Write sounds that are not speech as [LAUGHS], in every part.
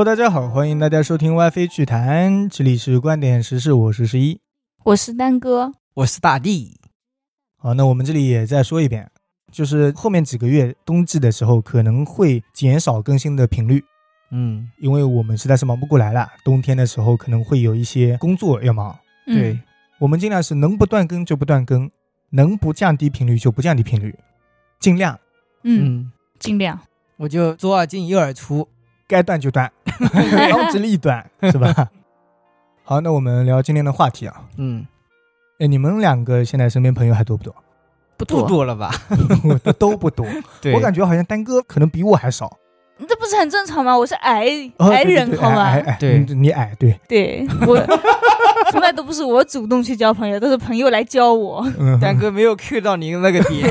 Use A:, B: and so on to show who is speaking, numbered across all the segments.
A: Hello，大家好，欢迎大家收听 WiFi 趣谈，这里是观点时事，我是十一。
B: 我是丹哥，
C: 我是大地。
A: 好，那我们这里也再说一遍，就是后面几个月冬季的时候可能会减少更新的频率，
C: 嗯，
A: 因为我们实在是忙不过来了。冬天的时候可能会有一些工作要忙，
B: 嗯
C: 对，
A: 我们尽量是能不断更就不断更，能不降低频率就不降低频率，尽量
B: 嗯，
C: 嗯，
B: 尽量。
C: 我就左耳进右耳出。
A: 该断就断，当机立断，是吧？[LAUGHS] 好，那我们聊今天的话题啊。
C: 嗯，
A: 哎，你们两个现在身边朋友还多不多？
B: 不
C: 不多了吧？[LAUGHS]
A: 我的都不多，
C: 对，
A: 我感觉好像丹哥可能比我还少。
B: 这不是很正常吗？我是矮
A: 哦
B: 矮人，好吗？
A: 矮矮
C: 对
A: 你你矮，对，
B: 对我 [LAUGHS] 从来都不是我主动去交朋友，都是朋友来教我
A: 嗯，
C: 丹哥没有 Q 到您那个点。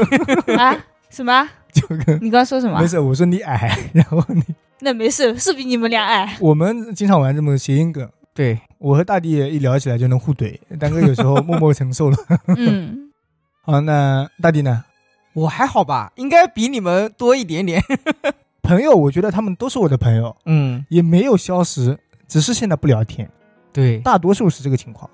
B: 啊？什么？
A: 就跟
B: 你刚刚说什么
A: 没？事，我说你矮，然后你
B: 那没事，是比你们俩矮。
A: 我们经常玩这么谐音梗，
C: 对，
A: 我和大地一聊起来就能互怼，丹哥有时候默默承受了。[LAUGHS]
B: 嗯，
A: 好，那大地呢？
C: 我还好吧，应该比你们多一点点。[LAUGHS]
A: 朋友，我觉得他们都是我的朋友，
C: 嗯，
A: 也没有消失，只是现在不聊天，
C: 对，
A: 大多数是这个情况。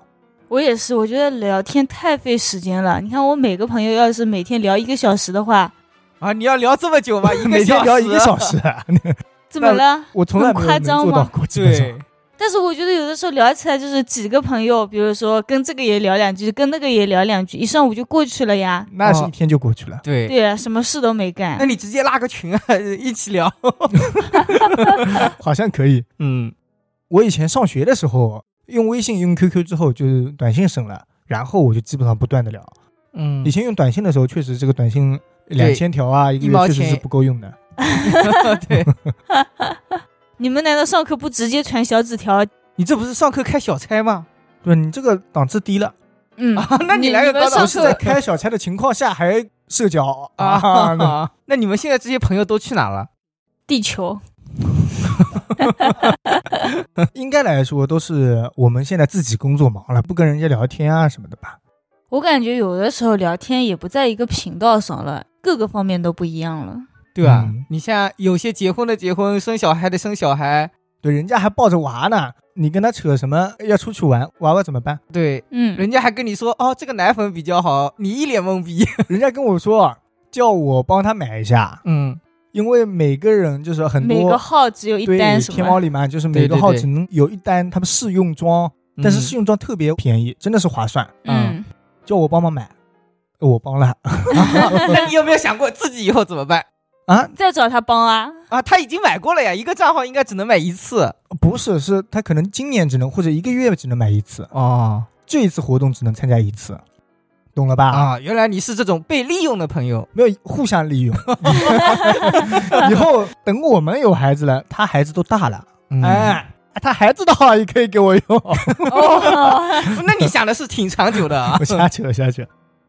B: 我也是，我觉得聊天太费时间了。你看，我每个朋友要是每天聊一个小时的话，
C: 啊，你要聊这么久吗？[LAUGHS] 一个
A: 每天聊一个小时，啊，
B: 怎么了？
A: 我从来没有做到过，基本上
C: 对，
B: 但是我觉得有的时候聊起来就是几个朋友，比如说跟这个也聊两句，跟那个也聊两句，一上午就过去了呀。
A: 那是一天就过去了。
C: 对。
B: 对啊，什么事都没干
C: 那。你直接拉个群啊，一起聊。[LAUGHS]
A: 好像可以。
C: 嗯，
A: 我以前上学的时候，用微信、用 QQ 之后，就是短信省了，然后我就基本上不断的聊。
C: 嗯
A: 以前用短信的时候，确实这个短信两千条啊，一个月确实是不够用的。[LAUGHS]
C: 对，[LAUGHS]
B: 你们难道上课不直接传小纸条？
C: 你这不是上课开小差吗？
A: 对你这个档次低了，
B: 嗯，
C: 啊那你来个
B: 们
C: 高档
B: 上
A: 我是在
B: 课
A: 开小差的情况下还社交 [LAUGHS] 啊。
C: 啊，那你们现在这些朋友都去哪了？
B: 地球，
A: 应该来说都是我们现在自己工作忙了，不跟人家聊天啊什么的吧。
B: 我感觉有的时候聊天也不在一个频道上了，各个方面都不一样了。
C: 对吧？
A: 嗯。
C: 你像有些结婚的结婚，生小孩的生小孩，
A: 对，人家还抱着娃呢，你跟他扯什么要出去玩，娃娃怎么办？
C: 对，
B: 嗯，
C: 人家还跟你说哦，这个奶粉比较好，你一脸懵逼。
A: 人家跟我说叫我帮他买一下，
C: 嗯，
A: 因为每个人就是很多
B: 每个号只有一单？
A: 天猫里面就是每个号只能有一单，他们试用装，但是试用装特别便宜，真的是划算，
B: 嗯，
A: 叫我帮忙买，我帮了。[LAUGHS]
C: 那你有没有想过自己以后怎么办
A: 啊，
B: 再找他帮啊。
C: 啊？他已经买过了呀，一个账号应该只能买一次
A: 不是，是他可能今年只能或者一个月只能买一次，
C: 哦
A: 这一次活动只能参加一次，懂了吧？
C: 啊！原来你是这种被利用的朋友。
A: 没有互相利用，[LAUGHS] 以后等我们有孩子了，他孩子都大了，
C: 嗯，
A: 哎，他孩子的话也可以给我用。
B: 哦，[LAUGHS]
C: 那你想的是挺长久的啊 [LAUGHS]
A: 我。瞎扯瞎扯。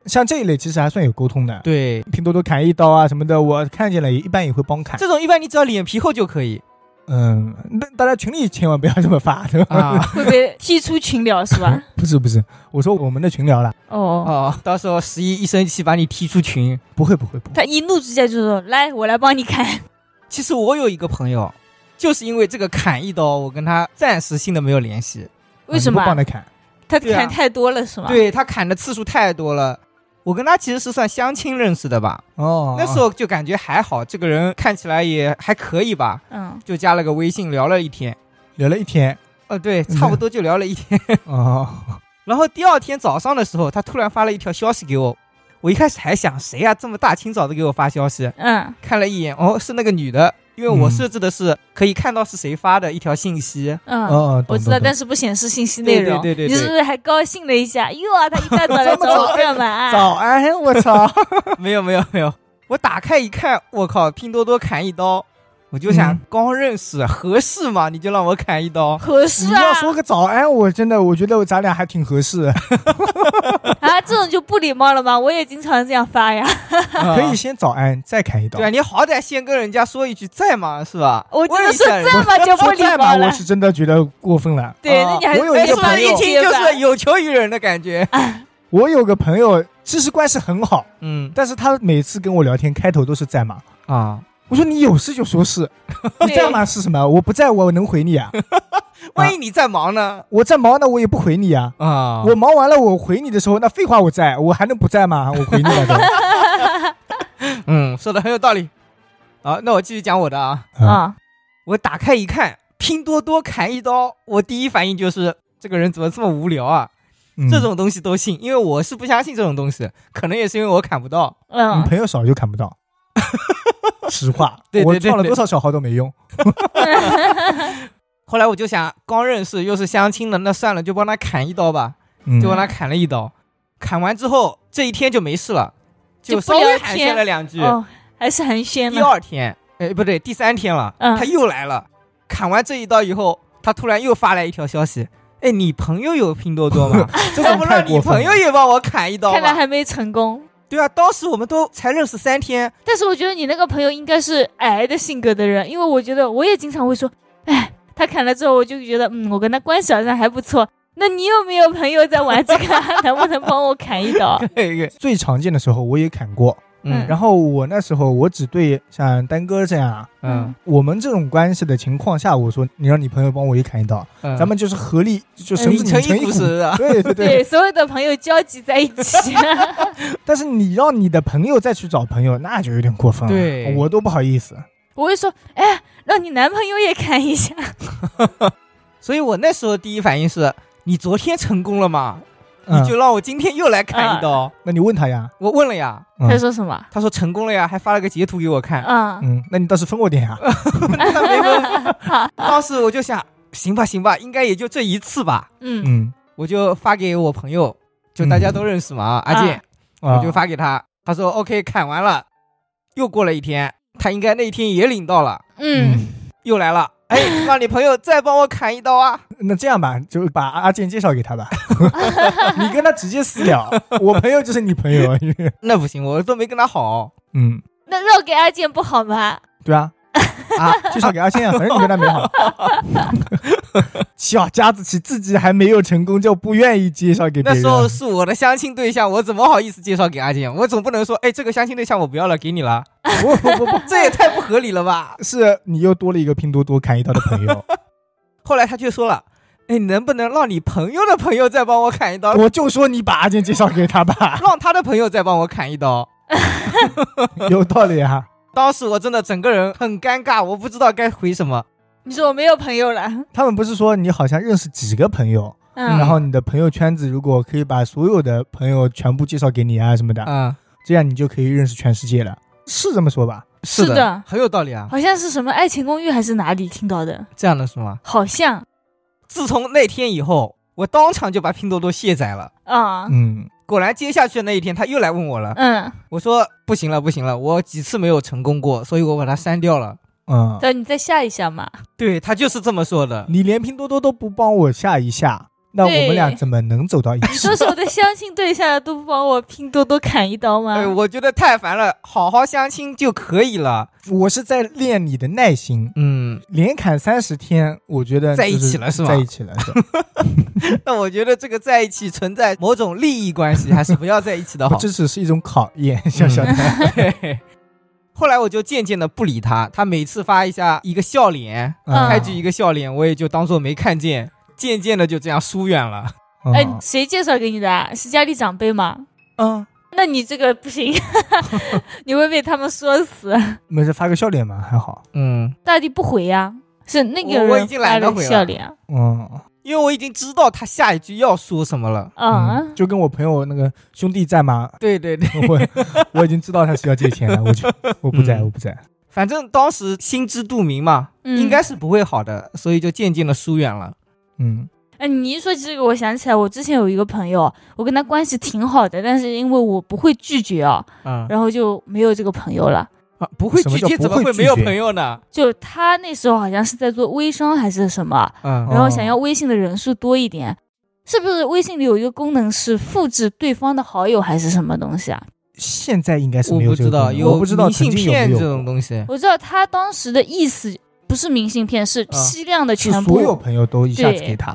A: 像这一类其实还算有沟通的，
C: 对，
A: 拼多多砍一刀啊什么的，我看见了也一般也会帮砍。
C: 这种一般你只要脸皮厚就可以
A: 嗯，那大家群里千万不要这么发，对吧？
C: 啊。
B: 会被踢出群聊是吧？[LAUGHS]
A: 不是不是，我说我们的群聊了，
B: 哦，
C: 哦，到时候十一一生气把你踢出群。
A: 不会不会不会。
B: 他一怒之下就说：“来，我来帮你砍。[LAUGHS]
C: 其实我有一个朋友，就是因为这个砍一刀，我跟他暂时性的没有联系。”
B: 为什么
A: 不？帮他砍？
B: 他砍太多了是吗？，
C: 对他砍的次数太多了。我跟他其实是算相亲认识的吧，
A: 哦，
C: 那时候就感觉还好，这个人看起来也还可以吧，
B: 嗯，
C: 就加了个微信聊了一天。
A: 聊了一天，
C: 呃，对，差不多就聊了一天。[LAUGHS]
A: 哦，
C: 然后第二天早上的时候，他突然发了一条消息给我，我一开始还想谁呀、这么大清早的给我发消息，
B: 嗯，
C: 看了一眼，哦，是那个女的，因为我设置的是可以看到是谁发的一条信息。
B: 嗯，
A: 哦，
B: 我知道，但
A: 是
B: 是不显示信息内容。
C: 对对对对对
B: 你是不是还高兴了一下？哟啊，他一大 [LAUGHS] 早来找我干嘛？
A: 早安，我操，[LAUGHS]
C: 没有没有没有，我打开一看，我靠，拼多多砍一刀，我就想、
A: 嗯
C: 刚认识合适吗？你就让我砍一刀，
B: 合适啊
A: 要说个早安，我真的我觉得咱俩还挺合适，[LAUGHS] [LAUGHS]
B: 啊，这种就不礼貌了吗？我也经常这样发呀。[LAUGHS]
A: 可以先早安再砍一刀
C: 对。啊，你好歹先跟人家说一句在吗？是吧？
B: 我真的
C: 问一下人
B: 说在吗就不
A: 在吧，
B: 貌了
A: 我。是真的觉得过分了。
B: 对，
C: 啊
B: 那你还
A: 我有一个朋友
C: 一听就是有求于人的感觉？
A: 我有个朋友，其实关系很好，
C: 嗯
A: 但是他每次跟我聊天开头都是在吗？
C: 啊，
A: 我说你有事就说事，[LAUGHS] 你在吗？是什么？我不在，我能回你啊？[LAUGHS]
C: 万一你在忙呢？
A: 我在忙，那我也不回你啊。
C: 啊，
A: 我忙完了，我回你的时候，那废话我在，我还能不在吗？我回你了都。[LAUGHS]
C: 嗯，说的很有道理。好，那我继续讲我的啊。
A: 啊，
B: 啊，
C: 我打开一看，拼多多砍一刀，我第一反应就是这个人怎么这么无聊啊？
A: 嗯
C: 这种东西都信，因为我是不相信这种东西，可能也是因为我砍不到。
A: 你
B: 嗯，
A: 朋友少就砍不到。实话，[LAUGHS]
C: 对对对对
A: 我创了多少小号都没用。[LAUGHS]
C: 后来我就想，刚认识又是相亲的，那算了，就帮他砍一刀吧，
A: 嗯
C: 就帮他砍了一刀。砍完之后，这一天就没事了，
B: 就
C: 稍微
B: 聊
C: 寒暄了两句。
B: 哦，还是寒暄
C: 第。二天，哎，不对，第三天了，
B: 嗯
C: 他又来了。砍完这一刀以后，他突然又发来一条消息：“哎，你朋友有拼多多吗？[LAUGHS]
A: 这种
C: 要不
A: 太过分
C: 让你朋友。也帮我砍一刀吧。
B: 看来还没成功。”
C: 对啊，当时我们都才认识三天，
B: 但是我觉得你那个朋友应该是矮的性格的人，因为我觉得我也经常会说，哎，他砍了之后，我就觉得，嗯，我跟他关系好像还不错。那你有没有朋友在玩这个？[LAUGHS] 能不能帮我砍一刀？[LAUGHS]
C: 对，
A: 最常见的时候我也砍过，
C: 嗯
A: 然后我那时候我只对像丹哥这样啊，
C: 嗯
A: 我们这种关系的情况下，我说你让你朋友帮我也砍一刀，
C: 嗯，
A: 咱们就是合力就绳子
C: 拧成一股绳啊。[LAUGHS]
A: 对对对，
B: 对，所有的朋友交集在一起。[LAUGHS]
A: 但是你让你的朋友再去找朋友，那就有点过分了。
C: 对
A: 我都不好意思。
B: 我会说，哎，让你男朋友也砍一下。[LAUGHS]
C: 所以我那时候第一反应是：你昨天成功了吗？
A: 嗯
C: 你就让我今天又来砍一刀。
A: 那你问他呀？
C: 我问了呀，
A: 嗯
B: 他说什么？
C: 他说成功了呀，还发了个截图给我看。
B: 嗯，
A: 嗯，那你倒是分我点呀。[LAUGHS]
C: 他没分。当时我就想，行吧行吧，应该也就这一次吧。
B: 嗯
A: 嗯，
C: 我就发给我朋友，就大家都认识嘛，啊阿健，
A: 啊
C: 我就发给他，他说 OK，砍完了。又过了一天，他应该那一天也领到了，
B: 嗯，
C: 又来了。哎，让你朋友再帮我砍一刀啊！
A: 那这样吧，就把阿健介绍给他吧。[LAUGHS] 你跟他直接私聊，我朋友就是你朋友。
C: 那不行，我都没跟他好
A: 嗯，
B: 那绕给阿健不好吗？
A: 对啊，
C: 啊。
A: 介绍给阿健啊，反正你跟他没好。小家子气，自己还没有成功就不愿意介绍给别人。
C: 那时候是我的相亲对象，我怎么好意思介绍给阿健？我总不能说，哎，这个相亲对象我不要了，给你了，
A: 不不不不，
C: 这也太不合理了吧？
A: 是你又多了一个拼多多砍一刀的朋友，[LAUGHS]
C: 后来他却说了，哎，能不能让你朋友的朋友再帮我砍一刀，
A: 我就说你把阿健介绍给他吧，[LAUGHS]
C: 让他的朋友再帮我砍一刀？[LAUGHS]
A: 有道理啊。
C: 当时我真的整个人很尴尬，我不知道该回什么。
B: 你说我没有朋友了。
A: 他们不是说你好像认识几个朋友，
B: 嗯，
A: 然后你的朋友圈子如果可以把所有的朋友全部介绍给你啊什么的，
C: 嗯，
A: 这样你就可以认识全世界了，是这么说吧？
C: 的，
B: 是的
C: 很有道理啊。
B: 好像是什么《爱情公寓》还是哪里听到的？
C: 这样的是吗？
B: 好像
C: 自从那天以后，我当场就把拼多多卸载了。
B: 啊，
A: 嗯，
C: 果然，接下去的那一天他又来问我了。
B: 嗯，
C: 我说不行了，不行了，我几次没有成功过，所以我把它删掉了。
A: 嗯，
B: 等你再下一下嘛。
C: 对他就是这么说的。
A: 你连拼多多都不帮我下一下，那我们俩怎么能走到一
B: 你 [LAUGHS]
A: 起
B: 说？是我的相亲对象都不帮我拼多多砍一刀吗？
C: 对，我觉得太烦了，好好相亲就可以了。
A: 我是在练你的耐心，
C: 嗯，
A: 连砍三十天，我觉得
C: 在一起了是吧
A: 在一起了，是 [LAUGHS]
C: 那我觉得这个在一起存在某种利益关系，还是不要在一起的 [LAUGHS] 好。
A: 这只是一种考验，小小的。
C: 对。后来我就渐渐的不理他，他每次发一下一个笑脸，
B: 嗯
C: 开局一个笑脸，我也就当做没看见，渐渐的就这样疏远了。
A: 嗯
B: 哎，谁介绍给你的啊？是家里长辈吗？
C: 嗯，
B: 那你这个不行，[LAUGHS] 你会被他们说死。
A: 没事发个笑脸嘛，还好。
C: 嗯，
B: 大弟不回呀、是那个
C: 我我已经
B: 人发的
C: 懒得回了
B: 笑脸啊。
A: 嗯，
C: 因为我已经知道他下一句要说什么了。
B: 嗯，
A: 就跟我朋友那个兄弟在吗？
C: 对对对，
A: 我我已经知道他是要借钱了，我就 [LAUGHS] 我不在，
C: 嗯
A: 我不在。
C: 反正当时心知肚明嘛，
B: 嗯
C: 应该是不会好的，所以就渐渐的疏远了。
A: 嗯
B: 哎，你一说起这个，我想起来，我之前有一个朋友，我跟他关系挺好的，但是因为我不会拒绝啊，
C: 嗯
B: 然后就没有这个朋友了。
C: 啊，不会拒绝，怎么
A: 会
C: 没有朋友呢？
B: 就他那时候好像是在做微商还是什么，
C: 嗯
B: 然后想要微信的人数多一点，是不是微信里有一个功能是复制对方的好友还是什么东西啊？
A: 现在应该是
C: 我
A: 没有
C: 不知道，
A: 我不知道
C: 明信
A: 曾经有
C: 片这种东西。
B: 我知道他当时的意思不是明信片，是批量的
A: 是
B: 全部。
A: 所有朋友都一下子给他，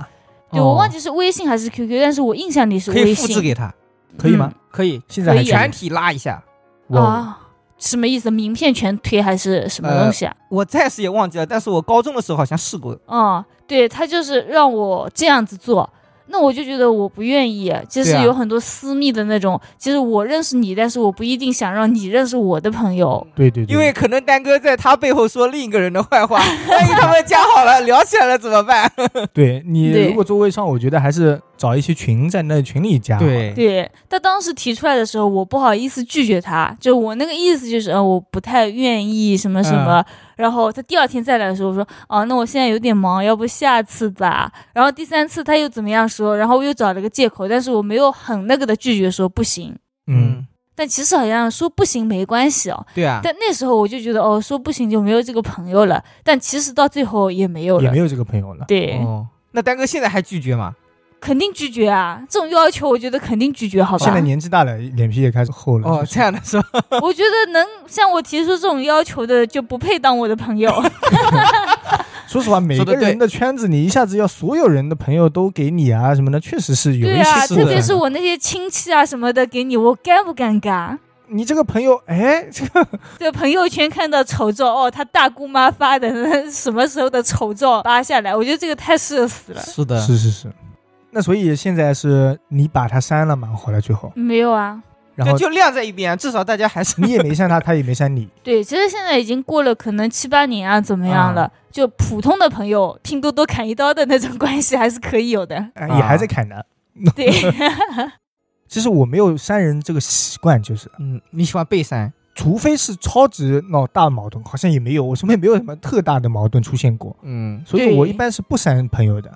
B: 对我忘
C: 记
B: 记是微信还是 QQ，但是我印象里是微信可以。
C: 复制给他，
A: 可以吗？
C: 可以，
A: 现在
C: 全体拉一下。
A: 哇，
B: 啊，什么意思？名片全推还是什么东西啊？
C: 我暂时也忘记了，但是我高中的时候好像试过。
B: 哦，对他就是让我这样子做，那我就觉得我不愿意。其实
C: 对啊
B: 有很多私密的那种，其实我认识你，但是我不一定想让你认识我的朋友。
A: 对对对，
C: 因为可能丹哥在他背后说另一个人的坏话，万一他们加好了聊起来了怎么办？[LAUGHS]
A: 对你如果做微商，我觉得还是找一些群在那群里加。，
B: 对他当时提出来的时候，我不好意思拒绝他，就我那个意思就是，呃，我不太愿意什么什么。然后他第二天再来的时候我说，哦，那我现在有点忙，要不下次吧。然后第三次他又怎么样说，然后我又找了个借口，但是我没有很那个的拒绝说不行。
A: 嗯，
B: 但其实好像说不行没关系哦，
C: 对啊，
B: 但那时候我就觉得哦，说不行就没有这个朋友了。但其实到最后也没有了
A: 也没，有这个朋友了。
B: 对，
C: 哦，那丹哥现在还拒绝吗？
B: 肯定拒绝啊！这种要求我觉得肯定拒绝，好吧？
A: 现在年纪大了，脸皮也开始厚了。
C: 哦，这样的是吧？
B: 我觉得能向我提出这种要求的，就不配当我的朋友。[LAUGHS]
A: 说实话，每个人的圈子，你一下子要所有人的朋友都给你啊什么的，确实是有一些
B: 对啊，
C: 是的
B: 特别是我那些亲戚啊什么的给你，我尴不尴尬？
A: 你这个朋友，哎，这个 [LAUGHS]
B: 这个朋友圈看到丑照，哦，他大姑妈发的什么时候的丑照扒下来，我觉得这个太社死了。
C: 是的，
A: 是是是。那所以现在是你把他删了嘛？后来最后，
B: 没有啊，
A: 然后
C: 就就晾在一边，至少大家还是
A: 你也没删他，他也没删你。[LAUGHS]
B: 对，其实现在已经过了可能七八年啊，怎么样了？就普通的朋友，拼多多砍一刀的那种关系还是可以有的。
A: 哎也还在砍呢。
B: 对，[LAUGHS]
A: 其实我没有删人这个习惯，就是
C: 嗯，你喜欢被删？
A: 除非是超级闹大矛盾，好像也没有，我身边没有什么特大的矛盾出现过，
C: 嗯
A: 所以
B: 对
A: 我一般是不删朋友的。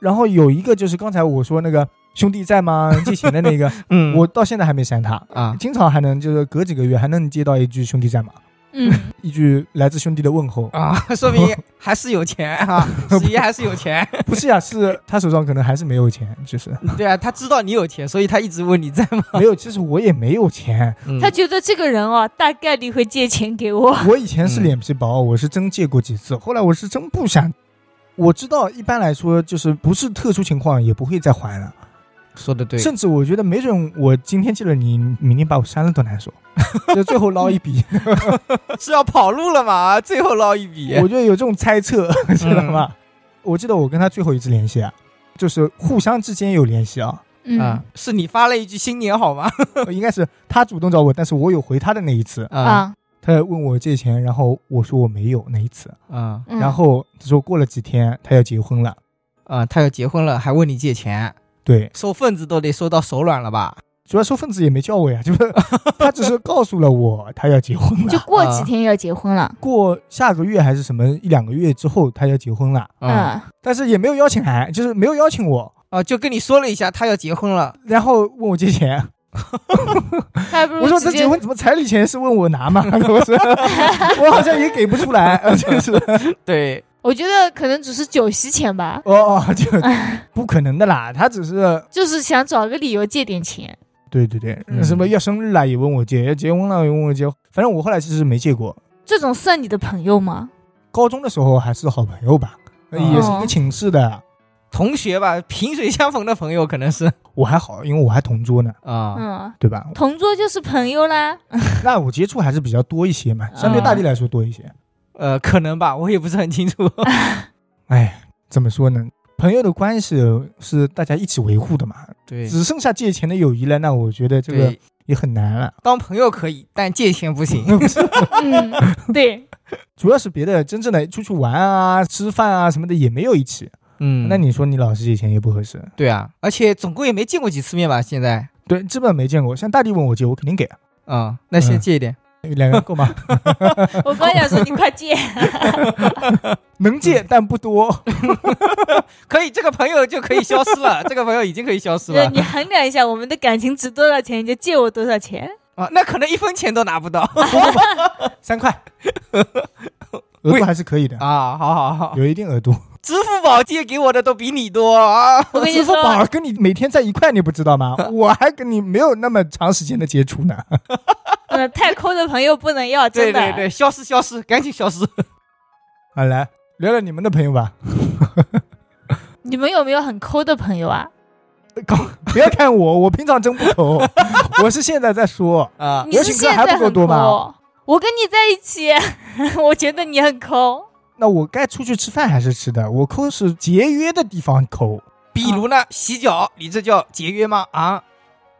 A: 然后有一个就是刚才我说那个兄弟在吗？[LAUGHS] 借钱的那个，
C: 嗯
A: 我到现在还没删他，
C: 啊，
A: 经常还能就是隔几个月还能接到一句兄弟在吗？
B: 嗯，
A: 一句来自兄弟的问候。
C: 啊，[LAUGHS] 说明还是有钱啊，[LAUGHS] 十一还是有钱。
A: 不是呀，是他手上可能还是没有钱，就是
C: 对啊，他知道你有钱，所以他一直问你在吗？
A: 没有。其实我也没有钱，
C: 嗯
B: 他觉得这个人哦，大概率会借钱给我。
A: 我以前是
C: 嗯
A: 脸皮薄，我是真借过几次，后来我是真不想。我知道一般来说就是不是特殊情况也不会再还了，
C: 说的对，
A: 甚至我觉得没准我今天借了你，明天把我删了都难说，[LAUGHS] 就最后捞一笔。[LAUGHS]
C: 是要跑路了嘛？最后捞一笔。
A: 我觉得有这种猜测，知道吗？我记得我跟他最后一次联系啊，就是互相之间有联系啊，
B: 嗯，
C: 啊，是你发了一句新年好吗？
A: 应该是他主动找我，但是我有回他的那一次，
C: 啊
B: 啊，
A: 他问我借钱，然后我说我没有那一次，
C: 啊
B: 嗯
A: 然后他说过了几天他要结婚了，
C: 啊！他要结婚了，还问你借钱，
A: 对，
C: 收份子都得收到手软了吧？
A: 主要收份子也没叫我呀，就是 [LAUGHS] 他只是告诉了我他要结婚了，
B: 就过几天要结婚了。
A: 过下个月还是什么一两个月之后他要结婚了，
C: 啊
B: 嗯，
A: 但是也没有邀请函，就是没有邀请我，
C: 啊，就跟你说了一下，他要结婚了。
A: 然后问我借钱，[LAUGHS] 我说这结婚怎么彩礼钱是问我拿吗？[LAUGHS] 我说 [LAUGHS] 我好像也给不出来，呃真是
C: 对，
B: 我觉得可能只是酒席钱吧，
A: 哦哦，就不可能的啦，他只是
B: 就是想找个理由借点钱。
A: 对对对，
C: 嗯
A: 什么要生日了也问我借，要结婚了也问我借，反正我后来其实没借过。
B: 这种算你的朋友吗？
A: 高中的时候还是好朋友吧，
C: 哦
A: 也是一个寝室的，
C: 同学吧，萍水相逢的朋友可能是
A: 我还好，因为我还同桌呢，
C: 啊，
B: 嗯，
A: 对吧？
B: 同桌就是朋友啦。[LAUGHS]
A: 那我接触还是比较多一些嘛，相对大地来说多一些。
C: 呃，可能吧，我也不是很清楚。[LAUGHS]
A: 哎，怎么说呢？朋友的关系是大家一起维护的嘛，
C: 对
A: 只剩下借钱的友谊了，那我觉得这个，也很难了。
C: 当朋友可以，但借钱不行。[LAUGHS]
B: 嗯，对，
A: 主要是别的真正的出去玩啊、吃饭啊什么的也没有一起。
C: 嗯
A: 那你说你老师借钱也不合适。
C: 对啊，而且总共也没见过几次面吧？现在
A: 对，基本没见过。像大地问我借，我肯定给啊。
C: 啊，那先
A: 嗯
C: 借一点。
A: 两个人够吗？[LAUGHS]
B: 我刚想说你快借。[LAUGHS]
A: 能借但不多。[LAUGHS]
C: 可以，这个朋友就可以消失了，这个朋友已经可以消失了
B: 对你衡量一下我们的感情值多少钱，你就借我多少钱。
C: 啊，那可能一分钱都拿不到
A: 三块，额度还是可以的，
C: 啊！好好好，
A: 有一定额度。
C: 支付宝借给我的都比你多啊！[LAUGHS]
B: 我跟你
A: 支付宝，跟你每天在一块，你不知道吗？[LAUGHS] 我还跟你没有那么长时间的接触呢。
B: 嗯，[LAUGHS] 太抠的朋友不能要，真的。
C: 对对对，消失消失，赶紧消失。
A: 好，来聊聊你们的朋友吧。
B: 你们有没有很抠的朋友啊？
A: 不要看我，我平常真不抠，我是现在在说。
C: 啊
B: 你是现在很
A: 不够多吗
B: 抠，我跟你在一起，我觉得你很抠。
A: 那我该出去吃饭还是吃的？我抠是节约的地方抠，
C: 比如呢，洗脚，你这叫节约吗？啊，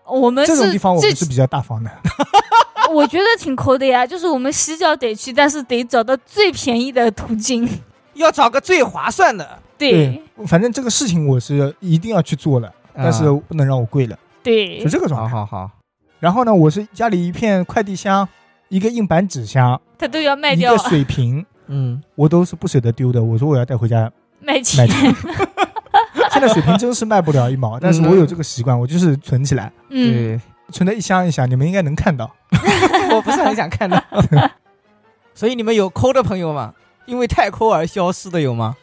B: 我们
A: 这种地方我们是比较大方的。[LAUGHS]
B: 我觉得挺抠的呀，就是我们洗脚得去，但是得找到最便宜的途径。
C: 要找个最划算的。
B: 对
A: 反正这个事情我是一定要去做了，但是不能让我跪了，
B: 对
A: 是，这个状态。
C: 好好好，
A: 然后呢，我是家里一片快递箱，一个硬板纸箱，
B: 它都要卖掉
A: 一个，水瓶，
C: 嗯，
A: 我都是不舍得丢的。我说我要带回家
B: 卖钱
A: 卖。钱。[LAUGHS] 现在水瓶真是卖不了一毛，但是我有这个习惯，我就是存起来，
B: 嗯，
C: 对，
A: 存的一箱一箱，你们应该能看到。[LAUGHS]
C: 我不是很想看到。[LAUGHS] 所以你们有抠的朋友吗？因为太抠而消失的有吗？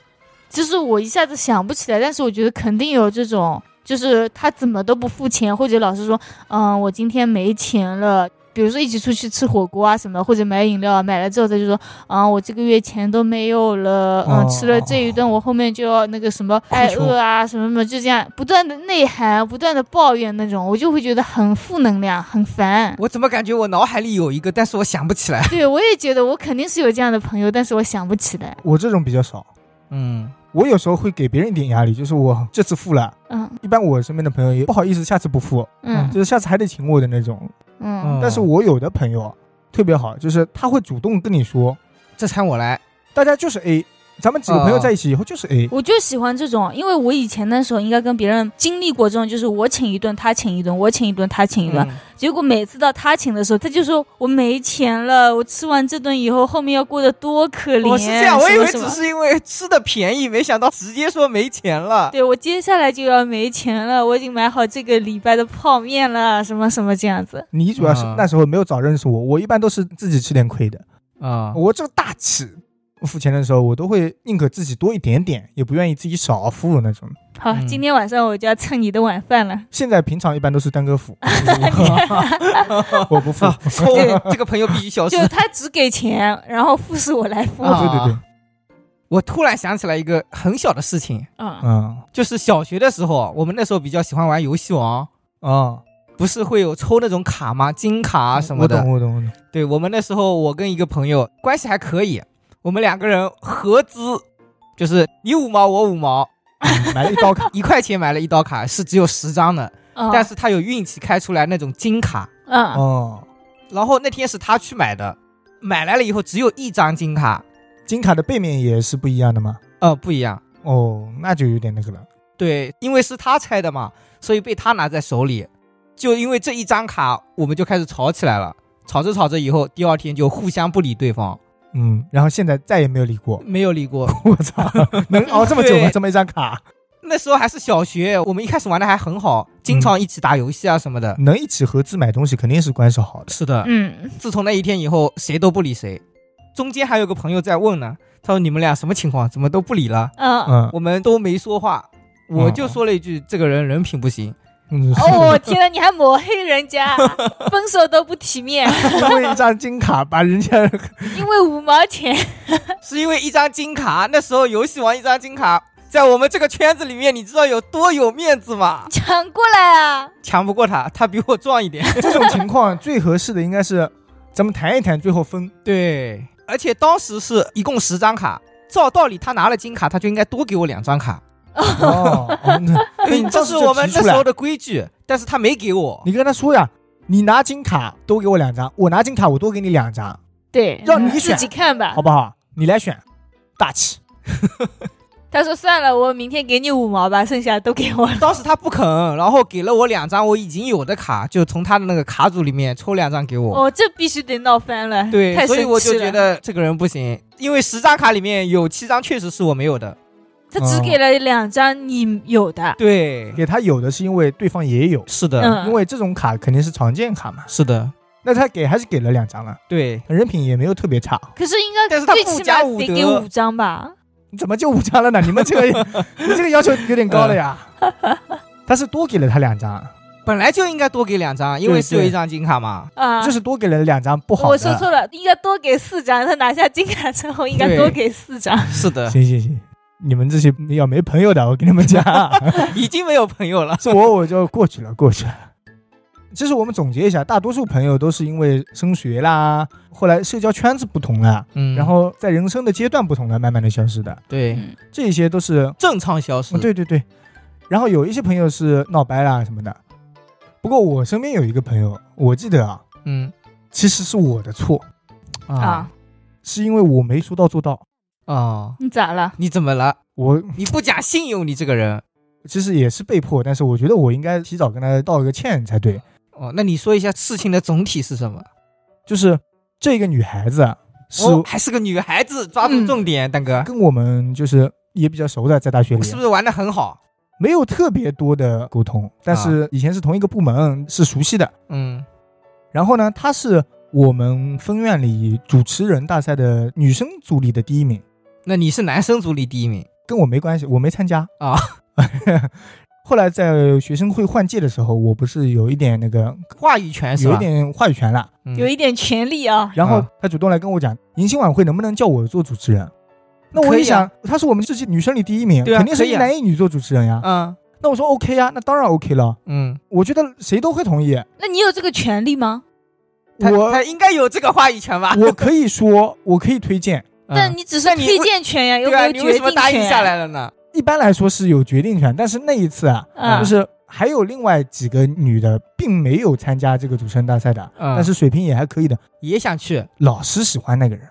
B: 就是我一下子想不起来，但是我觉得肯定有这种，就是他怎么都不付钱，或者老是说，嗯，我今天没钱了。比如说一起出去吃火锅啊什么，或者买饮料啊，买了之后他就说，啊，我这个月钱都没有了，嗯，
A: 哦
B: 吃了这一顿，我后面就要那个什么挨饿啊，什么什么，就这样不断的内涵，不断的抱怨那种，我就会觉得很负能量，很烦。
C: 我怎么感觉我脑海里有一个，但是我想不起来。
B: 对，我也觉得我肯定是有这样的朋友，但是我想不起来。
A: 我这种比较少，
C: 嗯，
A: 我有时候会给别人一点压力，就是我这次付了，
B: 嗯
A: 一般我身边的朋友也不好意思下次不付，
B: 嗯
A: 就是下次还得请我的那种。
B: 嗯
A: 但是我有的朋友特别好，就是他会主动跟你说，
C: 这餐我来。
A: 大家就是 A，咱们几个朋友在一起以后就是 A。
B: 我就喜欢这种，因为我以前的时候应该跟别人经历过这种，就是我请一顿，他请一顿，我请一顿，他请一顿。
C: 嗯
B: 结果每次到他请的时候，他就说我没钱了，我吃完这顿以后，后面要过得多可怜。
C: 我是这样，我以为只是因为吃的便宜，没想到直接说没钱了。
B: 对我接下来就要没钱了，我已经买好这个礼拜的泡面了，什么什么这样子。
A: 你主要是
C: 啊
A: 那时候没有早认识我，我一般都是自己吃点亏的。
C: 啊，
A: 我这个大气，我付钱的时候我都会宁可自己多一点点，也不愿意自己少付那种。
B: 好，
C: 嗯
B: 今天晚上我就要蹭你的晚饭了。
A: 现在平常一般都是丹哥付，我 [LAUGHS] 我不付。[LAUGHS]
C: 这个朋友必须消失
B: 就。他只给钱，然后付是我来付。
C: 啊
A: 对对对，
C: 我突然想起来一个很小的事情，
B: 嗯
A: 嗯
C: 就是小学的时候，我们那时候比较喜欢玩游戏王，
A: 啊，
C: 不是会有抽那种卡吗？金卡啊什么的。
A: 我懂我懂我懂。
C: 对我们那时候，我跟一个朋友关系还可以，我们两个人合资，就是你五毛我五毛，
A: 嗯买了一刀卡，[LAUGHS]
C: 一块钱买了一刀卡，是只有十张的，
B: 嗯，
C: 但是他有运气开出来那种金卡。
B: 嗯
A: 哦，
C: 然后那天是他去买的，买来了以后只有一张金卡，
A: 金卡的背面也是不一样的吗？
C: 呃，不一样。
A: 哦，那就有点那个了。
C: 对，因为是他拆的嘛，所以被他拿在手里。就因为这一张卡，我们就开始吵起来了。吵着吵着以后，第二天就互相不理对方，
A: 嗯，然后现在再也没有理过。
C: 没有理过。[LAUGHS]
A: 我操，能熬这么久吗？
C: 对
A: 这么一张卡，
C: 那时候还是小学，我们一开始玩的还很好，经常一起打游戏啊什么的。
A: 能一起合资买东西，肯定是关系好的。
C: 是的，
B: 嗯，
C: 自从那一天以后，谁都不理谁。中间还有个朋友在问呢，他说：“你们俩什么情况？怎么都不理了
B: 嗯，
A: 嗯？”
C: 我们都没说话，我就说了一句：“这个人人品不行。
A: 嗯，
B: 哦，天呐，你还抹黑人家，[LAUGHS] 分手都不体面，
A: 因为一张金卡把人家 [LAUGHS]
B: 因为五毛钱。[LAUGHS] ”
C: 是因为一张金卡，那时候游戏王一张金卡，在我们这个圈子里面，你知道有多有面子吗？
B: 抢过来啊！
C: 抢不过他，他比我壮一点。
A: 这种情况最合适的应该是咱们谈一谈，最后分。
C: 对，而且当时是一共十张卡，照道理他拿了金卡，他就应该多给我两张卡。
A: 哦，哦那
C: 对，[LAUGHS]
A: 你
C: 这
A: 当时就
C: 是我们
A: 提出来
C: 那时候的规矩，但是他没给我。
A: 你跟他说呀，你拿金卡多给我两张，我拿金卡我多给你两张，
B: 对，
A: 让你选
B: 己看吧
A: 好。不好？你来选，大气。[LAUGHS]
B: 他说算了，我明天给你五毛吧，剩下都给我。
C: 当时他不肯，然后给了我两张我已经有的卡，就从他的那个卡组里面抽两张给我。
B: 哦，这必须得闹翻了。
C: 对，
B: 太
C: 所以我就觉
B: 了
C: 得这个人不行，因为十张卡里面有七张确实是我没有的。
B: 他只给了两张你有的。
C: 对，
A: 给他有的是因为对方也有，
C: 是的，
B: 嗯，
A: 因为这种卡肯定是常见卡嘛。
C: 是的，
A: 那他给还是给了两张了，
C: 对，
A: 人品也没有特别差。
B: 可是应该
C: 但是他不
B: 最起码
C: 加武
B: 得给五张吧？
A: 你怎么就五张了呢？你们这个 [LAUGHS] 你这个要求有点高了呀。他是多给了他两张，
C: 本来就应该多给两张，因为是有一张金卡嘛。
B: 啊，
A: 就是多给了两张不好的。
B: 我说错了，应该多给四张。他拿下金卡之后，应该
C: 对
B: 多给四张。
C: 是的，
A: 行行行，你们这些要没朋友的，我跟你们讲，[LAUGHS]
C: 已经没有朋友了。[LAUGHS]
A: 是我我就过去了，过去了。其实我们总结一下，大多数朋友都是因为升学啦，后来社交圈子不同了，
C: 嗯，
A: 然后在人生的阶段不同了，慢慢的消失的，
C: 对
B: 嗯
A: 这些都是，
C: 正常消失。
A: 嗯对对对。然后有一些朋友是闹掰啦什么的，不过我身边有一个朋友，我记得啊，
C: 嗯
A: 其实是我的错，
B: 啊，
A: 是因为我没说到做到。
C: 啊，
B: 你咋了？
C: 你怎么了？
A: 我
C: 你不讲信用，你这个人。
A: 其实也是被迫，但是我觉得我应该提早跟他道个歉才对。
C: 哦，那你说一下事情的总体是什么？
A: 就是这个女孩子啊是
C: 哦，还是个女孩子，抓住重点，蛋哥，
A: 跟我们就是也比较熟的，在大学里
C: 是不是玩的很好？
A: 没有特别多的沟通，但是以前是同一个部门，是熟悉的。
C: 嗯，
A: 然后呢，她是我们分院里主持人大赛的女生组里的第一名，
C: 那你是男生组里第一名
A: 跟我没关系，我没参加
C: 啊。[LAUGHS]
A: 后来在学生会换届的时候，我不是有一点那个
C: 话语权是？
A: 有一点话语权了，
C: 嗯
B: 有一点权利啊。
A: 然后
C: 啊
A: 她主动来跟我讲，迎新晚会能不能叫我做主持人？那我
C: 可以啊
A: 一想，他是我们这些女生里第一名，
C: 对啊
A: 肯定是
C: 可以啊
A: 一男一女做主持人呀。
C: 嗯
A: 那我说 OK 呀，那当然 OK 了。
C: 嗯，
A: 我觉得谁都会同意。
B: 那你有这个权利吗？
C: 他
A: 我
C: 他应该有这个话语权吧？
A: 我可以说，我可以推荐。
C: 嗯。
B: 但你只是推荐权呀，有
C: 对啊，
B: 没有
C: 你为什么
B: 决定权？
C: 答应下来了呢？
A: 一般来说是有决定权，但是那一次啊，
B: 嗯。
A: 就是还有另外几个女的，并没有参加这个主持人大赛的，
C: 嗯。
A: 但是水平也还可以的。
C: 也想去。
A: 老师喜欢那个人，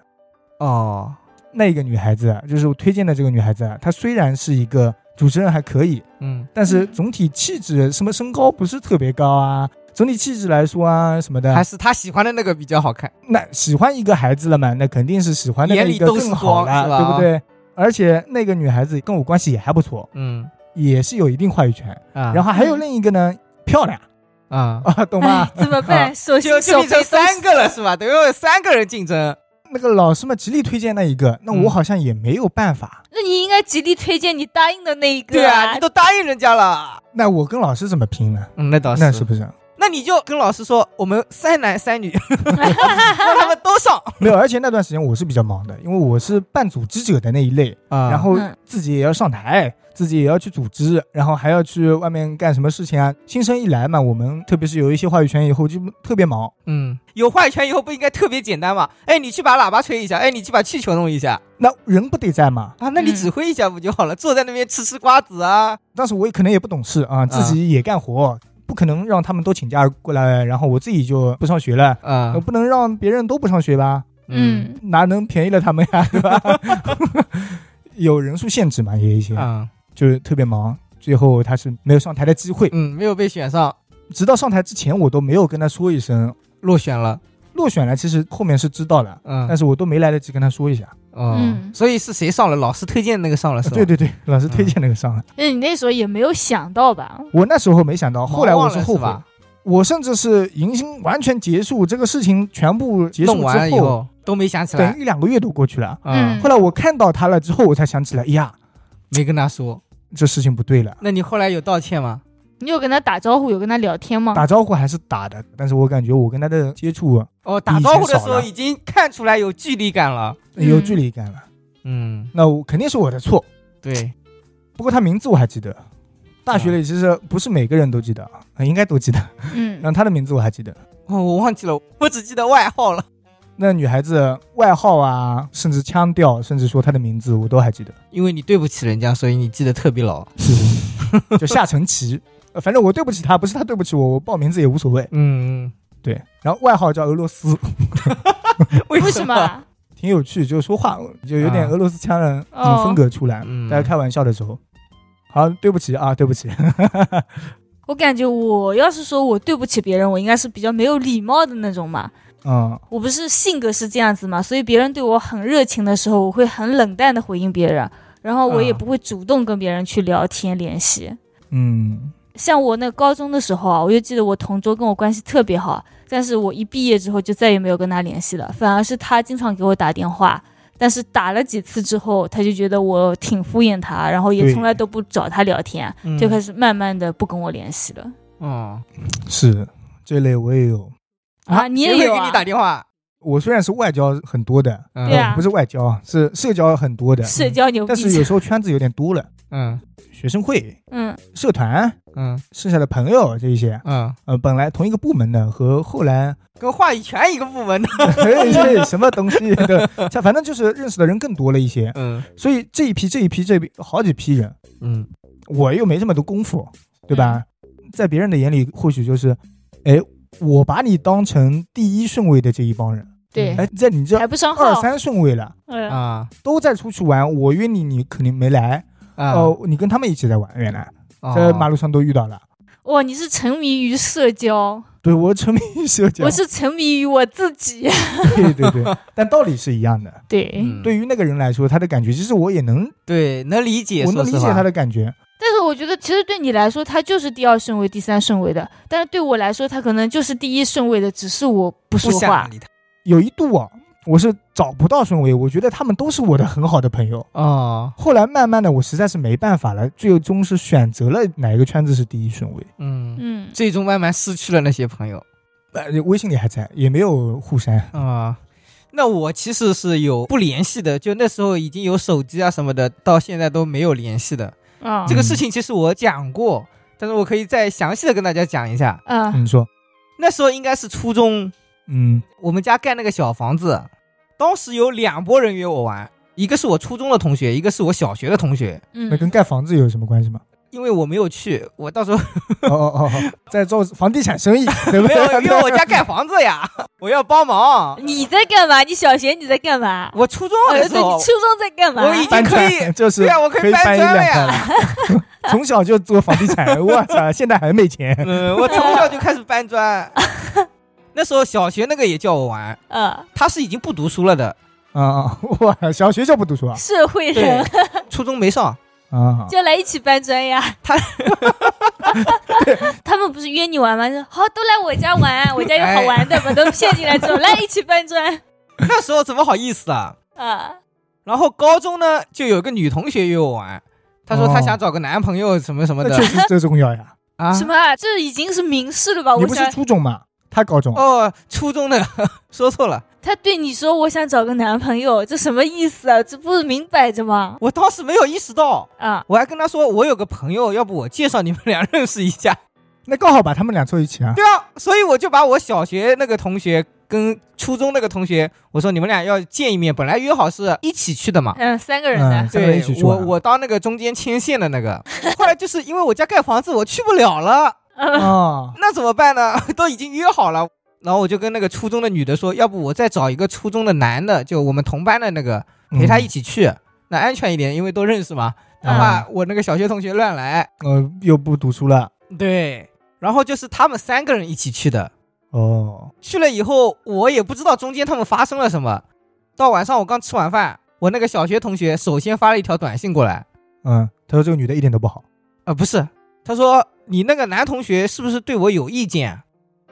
C: 哦，
A: 那个女孩子啊就是我推荐的这个女孩子啊，她虽然是一个主持人还可以，
C: 嗯。
A: 但是总体气质什么身高不是特别高啊，总体气质来说啊什么的，
C: 还是他喜欢的那个比较好看。
A: 那喜欢一个孩子了嘛，那肯定是喜欢的那
C: 眼里都是
A: 一个更好了，对不对？而且那个女孩子跟我关系也还不错，
C: 嗯
A: 也是有一定话语权。
C: 啊，
A: 然后还有另一个呢，漂亮
C: 啊，[LAUGHS]
A: 啊，懂吗
B: 哎？怎么办？首先
C: 就变成三个了是吧？等于有三个人竞争。
A: 那个老师们极力推荐那一个，那
C: 嗯
A: 我好像也没有办法。
B: 那你应该极力推荐你答应的那一个。
C: 对啊，你都答应人家了。
A: 那我跟老师怎么拼呢？
C: 嗯，那倒是
A: 那是不是？
C: 那你就跟老师说，我们三男三女，[LAUGHS] 让他们都上
A: 没有，而且那段时间我是比较忙的，因为我是办组织者的那一类，
C: 啊
A: 然后
B: 嗯
A: 自己也要上台，自己也要去组织，然后还要去外面干什么事情啊？新生一来嘛，我们特别是有一些话语权以后就特别忙。
C: 嗯，有话语权以后不应该特别简单吗？哎，你去把喇叭吹一下，哎，你去把气球弄一下
A: 那人不得在吗？
C: 啊，那你
B: 嗯
C: 指挥一下不就好了？坐在那边吃吃瓜子啊，
A: 当时我也可能也不懂事啊，自己也干活，不可能让他们都请假过来，然后我自己就不上学了。
C: 啊
A: 我，不能让别人都不上学吧？
B: 嗯，
A: 哪能便宜了他们呀，对吧？有人数限制嘛，也有一些，
C: 啊，
A: 就是特别忙，最后他是没有上台的机会。
C: 嗯，没有被选上，
A: 直到上台之前，我都没有跟他说一声
C: 落选了，
A: 落选了。其实后面是知道的，
C: 嗯，
A: 但是我都没来得及跟他说一下。
C: 哦
B: 嗯，
C: 所以是谁上了？老师推荐那个上了是吧？
A: 对对对，老师推荐那个上了。
B: 那你那时候也没有想到吧？
A: 我那时候没想到，后来我是后悔
C: 忙忘了是吧，
A: 我甚至是迎新完全结束，这个事情全部结束
C: 弄完了以
A: 之后，
C: 后都没想起
A: 等
C: 来，
A: 等一两个月都过去了。
C: 嗯
B: 嗯，
A: 后来我看到他了之后，我才想起来，哎呀，
C: 没跟他说。
A: 这事情不对了。
C: 那你后来有道歉吗？
B: 你有跟他打招呼，有跟他聊天吗？
A: 打招呼还是打的，但是我感觉我跟他的接触啊
C: 哦，打招呼的时候已经看出来有距离感了。
B: 嗯
A: 有距离感了。
C: 嗯，
A: 那我肯定是我的错。
C: 对，
A: 不过他名字我还记得，大学里其实不是每个人都记得啊，应该都记得。
B: 嗯 [LAUGHS]
A: 然后他的名字我还记得。
C: 哦，我忘记了，我只记得外号了。[LAUGHS]
A: 那女孩子外号啊，甚至腔调，甚至说她的名字，我都还记得，
C: 因为你对不起人家，所以你记得特别牢。
A: 是 [LAUGHS] 就夏晨琪。呃反正我对不起他，不是他对不起我，我报名字也无所谓。
C: 嗯，
A: 对，然后外号叫俄罗斯，
C: 为 [LAUGHS]
B: 为什？么？[LAUGHS]
A: 挺有趣，就说话就有点
C: 啊
A: 俄罗斯腔的那
B: 哦
A: 种风格出来。
C: 嗯
A: 大家开玩笑的时候，好，对不起啊，对不起。
B: 我感觉我要是说我对不起别人，我应该是比较没有礼貌的那种嘛。
A: 嗯，
B: 我不是性格是这样子嘛，所以别人对我很热情的时候，我会很冷淡的回应别人，然后我也
C: 啊
B: 不会主动跟别人去聊天联系。
A: 嗯，
B: 像我那高中的时候啊，我就记得我同桌跟我关系特别好，但是我一毕业之后就再也没有跟他联系了，反而是他经常给我打电话，但是打了几次之后，他就觉得我挺敷衍他，然后也从来都不找他聊天，
C: 嗯
B: 就开始慢慢的不跟我联系了。
C: 嗯
A: 是这类我也有。
B: 啊，你也有啊
C: 给你？打电话？
A: 我虽然是外交很多的，
C: 嗯。
B: 对啊。
A: 不是外交，是社交很多的，
B: 社交牛逼。
A: 但是有时候圈子有点多了，
C: 嗯。
A: 学生会、
B: 嗯。
A: 社团，
C: 嗯。
A: 剩下的朋友这一些，
C: 嗯，
A: 呃，本来同一个部门的和后来
C: 跟话语权一个部门的。[LAUGHS]
A: 哎什么东西？[LAUGHS] 的，像反正就是认识的人更多了一些，
C: 嗯。
A: 所以这一批这一批这一批好几批人，
C: 嗯。
A: 我又没这么多功夫，对吧？在别人的眼里，或许就是，哎，我把你当成第一顺位的这一帮人，
B: 对，
A: 哎，在你这
B: 还不上号，
A: 二三顺位了，
B: 嗯。
C: 啊
A: 都在出去玩，我约你，你肯定没来，
C: 啊。
A: 哦，你跟他们一起在玩，原来。
C: 哦。
A: 在马路上都遇到了。
B: 哇，你是沉迷于社交，
A: 对我沉迷于社交，
B: 我是沉迷于我自己。[LAUGHS]
A: 对对对，但道理是一样的。[LAUGHS]
B: 对，
C: 嗯。
A: 对于那个人来说，他的感觉，其实我也能，
C: 对能理解，
A: 我能理解他的感觉。
B: 但是我觉得其实对你来说，他就是第二顺位、第三顺位的，但是对我来说，他可能就是第一顺位的，只是我不
C: 不
B: 说话。
C: 想理他。
A: 有一度啊，我是找不到顺位，我觉得他们都是我的很好的朋友。
C: 哦，
A: 后来慢慢的，我实在是没办法了，最终是选择了哪一个圈子是第一顺位。
C: 嗯，
B: 嗯，
C: 最终慢慢失去了那些朋友
A: 呃，微信里还在，也没有互删。
C: 啊。那我其实是有不联系的，就那时候已经有手机啊什么的，到现在都没有联系的。
B: 啊
C: 这个事情其实我讲过，但是我可以再详细的跟大家讲一下。
B: 啊
A: 你说，
C: 那时候应该是初中，
A: 嗯
C: 我们家盖那个小房子，当时有两拨人约我玩，一个是我初中的同学，一个是我小学的同学。
A: 那
B: 嗯，
A: 跟盖房子有什么关系吗？
C: 因为我没有去，我到时候
A: 哦哦哦哦，[LAUGHS] 在做房地产生意，对不
C: 没有，
A: 对？
C: 因为我家盖房子呀，[LAUGHS] 我要帮忙。
B: 你在干嘛？你小学你在干嘛？
C: 我初中
B: 呃，
C: 的时候
B: 对你初，中在干嘛？
C: 我已经可以
A: 砖就是
C: 对啊我可以搬砖了呀。[LAUGHS]
A: 从小就做房地产，我操，现在还没钱。
C: 嗯，我从小就开始搬砖。那时候小学那个也叫我玩，
B: 呃，
C: 他是已经不读书了的，
A: 啊啊！[LAUGHS] 哇，小学就不读书啊？
B: 社会人，
C: 初中没上。
A: 啊，
B: 就来一起搬砖呀。
C: 他 [LAUGHS]
B: 他们不是约你玩吗？说好，都来我家玩，[LAUGHS] 我家有好玩的，把都骗进来之后，来一起搬砖
C: 那时候怎么好意思啊？
B: 啊。
C: 然后高中呢，就有个女同学约我玩，她说她
A: 哦
C: 想找个男朋友什么什么的
A: 那确实这重要呀。
C: 啊。
B: 什么啊？这已经是明示了吧？
A: 你不是初中吗？他高中。
C: 哦，初中的 [LAUGHS] 说错了，
B: 他对你说我想找个男朋友，这什么意思啊？这不是明摆着吗？
C: 我当时没有意识到，
B: 啊，
C: 我还跟他说我有个朋友，要不我介绍你们俩认识一下。[LAUGHS]
A: 那刚好把他们俩凑一起啊。
C: 对啊，所以我就把我小学那个同学跟初中那个同学，我说你们俩要见一面，本来约好是一起去的嘛。
B: 嗯，三个人的
A: 嗯，三个人一起去
C: 我我当那个中间牵线的那个，后来就是因为我家盖房子，我去不了了，
B: 嗯
A: 啊，[LAUGHS]
C: 那怎么办呢？[LAUGHS] 都已经约好了，然后我就跟那个初中的女的说，要不我再找一个初中的男的，就我们同班的那个陪他一起去，那安全一点，因为都认识嘛，
B: 嗯。
C: 怕我那个小学同学乱来。
A: 呃，又不读书了。
C: 对，然后就是他们三个人一起去的，
A: 哦，
C: 去了以后，我也不知道中间他们发生了什么。到晚上我刚吃完饭，我那个小学同学首先发了一条短信过来，
A: 嗯，他说这个女的一点都不好。
C: 啊、不是，他说你那个男同学是不是对我有意见？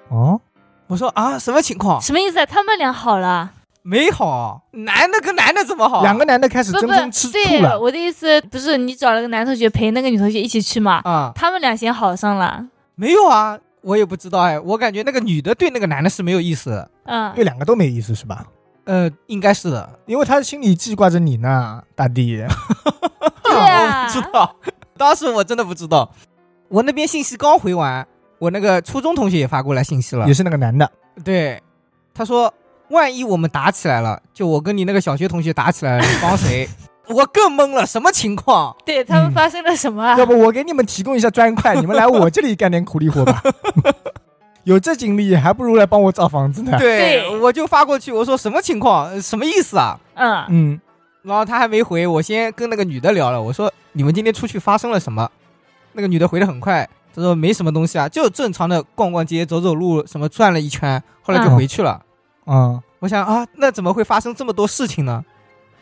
A: 哦，
C: 我说啊，什么情况？
B: 什么意思啊？他们俩好了？
C: 没好，男的跟男的怎么好？
A: 两个男的开始争风吃，醋
B: 对，
A: 了。
B: 我的意思不是你找了个男同学陪那个女同学一起去嘛？
C: 啊、
B: 他们俩先好上了。
C: 没有啊，我也不知道哎，我感觉那个女的对那个男的是没有意思，
B: 嗯，
A: 对两个都没意思是吧？
C: 呃，应该是的，
A: 因为他心里记挂着你呢，大弟。[LAUGHS]
B: 对啊 [LAUGHS]
C: 我不知道，当时我真的不知道，我那边信息刚回完，我那个初中同学也发过来信息了
A: 也，是那个男的。
C: 对，他说万一我们打起来了，就我跟你那个小学同学打起来了，你帮谁？[LAUGHS] 我更懵了，什么情况？
B: 对他们
A: 嗯
B: 发生了什么啊？[LAUGHS]
A: 要不我给你们提供一下砖块，你们来我这里干点苦力活吧。[LAUGHS] 有这精力，还不如来帮我造房子呢。
C: 对，
B: 对
C: 我就发过去，我说什么情况？呃什么意思啊？
B: 嗯，
A: 嗯，
C: 然后他还没回，我先跟那个女的聊了，我说你们今天出去发生了什么？那个女的回的很快，她说没什么东西啊，就正常的逛逛街、走走路，什么转了一圈，后来就回去了。
A: 啊，
C: 我想啊，那怎么会发生这么多事情呢？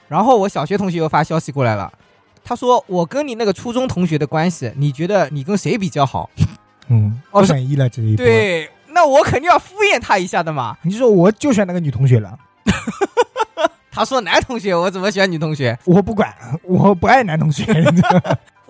C: 然后我小学同学又发消息过来了，他说我跟你那个初中同学的关系，你觉得你跟谁比较好？
A: 嗯，二选一了这一波。，
C: 对，那我肯定要敷衍他一下的嘛。
A: 你就说我就选那个女同学了，[LAUGHS]
C: 他说男同学，我怎么选女同学？
A: 我不管，我不爱男同学，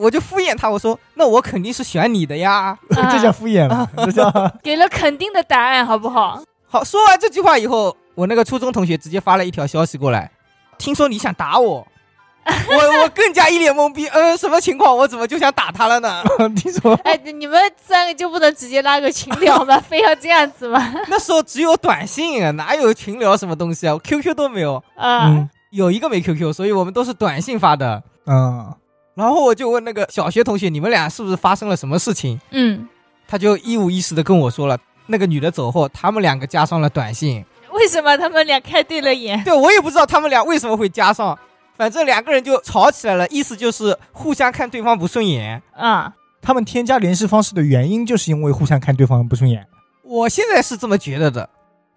C: 我就敷衍他，我说那我肯定是选你的呀。[LAUGHS]
A: 这叫敷衍了，这叫 [LAUGHS]
B: 给了肯定的答案，好不好？
C: 好，说完这句话以后，我那个初中同学直接发了一条消息过来，听说你想打我，[LAUGHS] 我我更加一脸懵逼，嗯，什么情况？我怎么就想打他了呢？
A: 听说
B: 哎，你们三个就不能直接拉个群聊吗？非要这样子吗？
C: 那时候只有短信，啊，哪有群聊什么东西啊？QQ 都没有，
B: 啊，
A: 嗯
C: 有一个没 QQ，所以我们都是短信发的。
A: 嗯，
C: 然后我就问那个小学同学，你们俩是不是发生了什么事情？
B: 嗯，
C: 他就一五一十的跟我说了，那个女的走后，他们两个加上了短信。
B: 为什么他们俩看对了眼？
C: 对我也不知道他们俩为什么会加上，反正两个人就吵起来了，意思就是互相看对方不顺眼。
B: 啊，
A: 他们添加联系方式的原因就是因为互相看对方不顺眼，
C: 我现在是这么觉得的，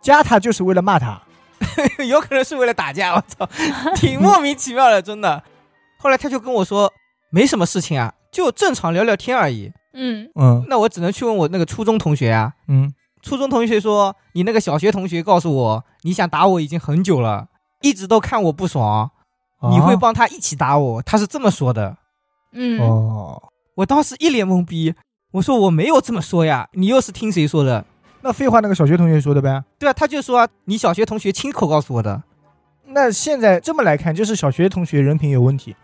A: 加他就是为了骂他。[LAUGHS]
C: 有可能是为了打架，我操，挺莫名其妙的，真的。后来他就跟我说，没什么事情啊，就正常聊聊天而已。
B: 嗯，
A: 嗯
C: 那我只能去问我那个初中同学啊。
A: 嗯，
C: 初中同学说，你那个小学同学告诉我，你想打我已经很久了，一直都看我不爽，你会
A: 哦
C: 帮他一起打我，他是这么说的。
B: 嗯，
A: 哦，
C: 我当时一脸懵逼，我说我没有这么说呀，你又是听谁说的？
A: 那废话，那个小学同学说的呗。
C: 对啊，他就说、啊、你小学同学亲口告诉我的。
A: 那现在这么来看，就是小学同学人品有问题，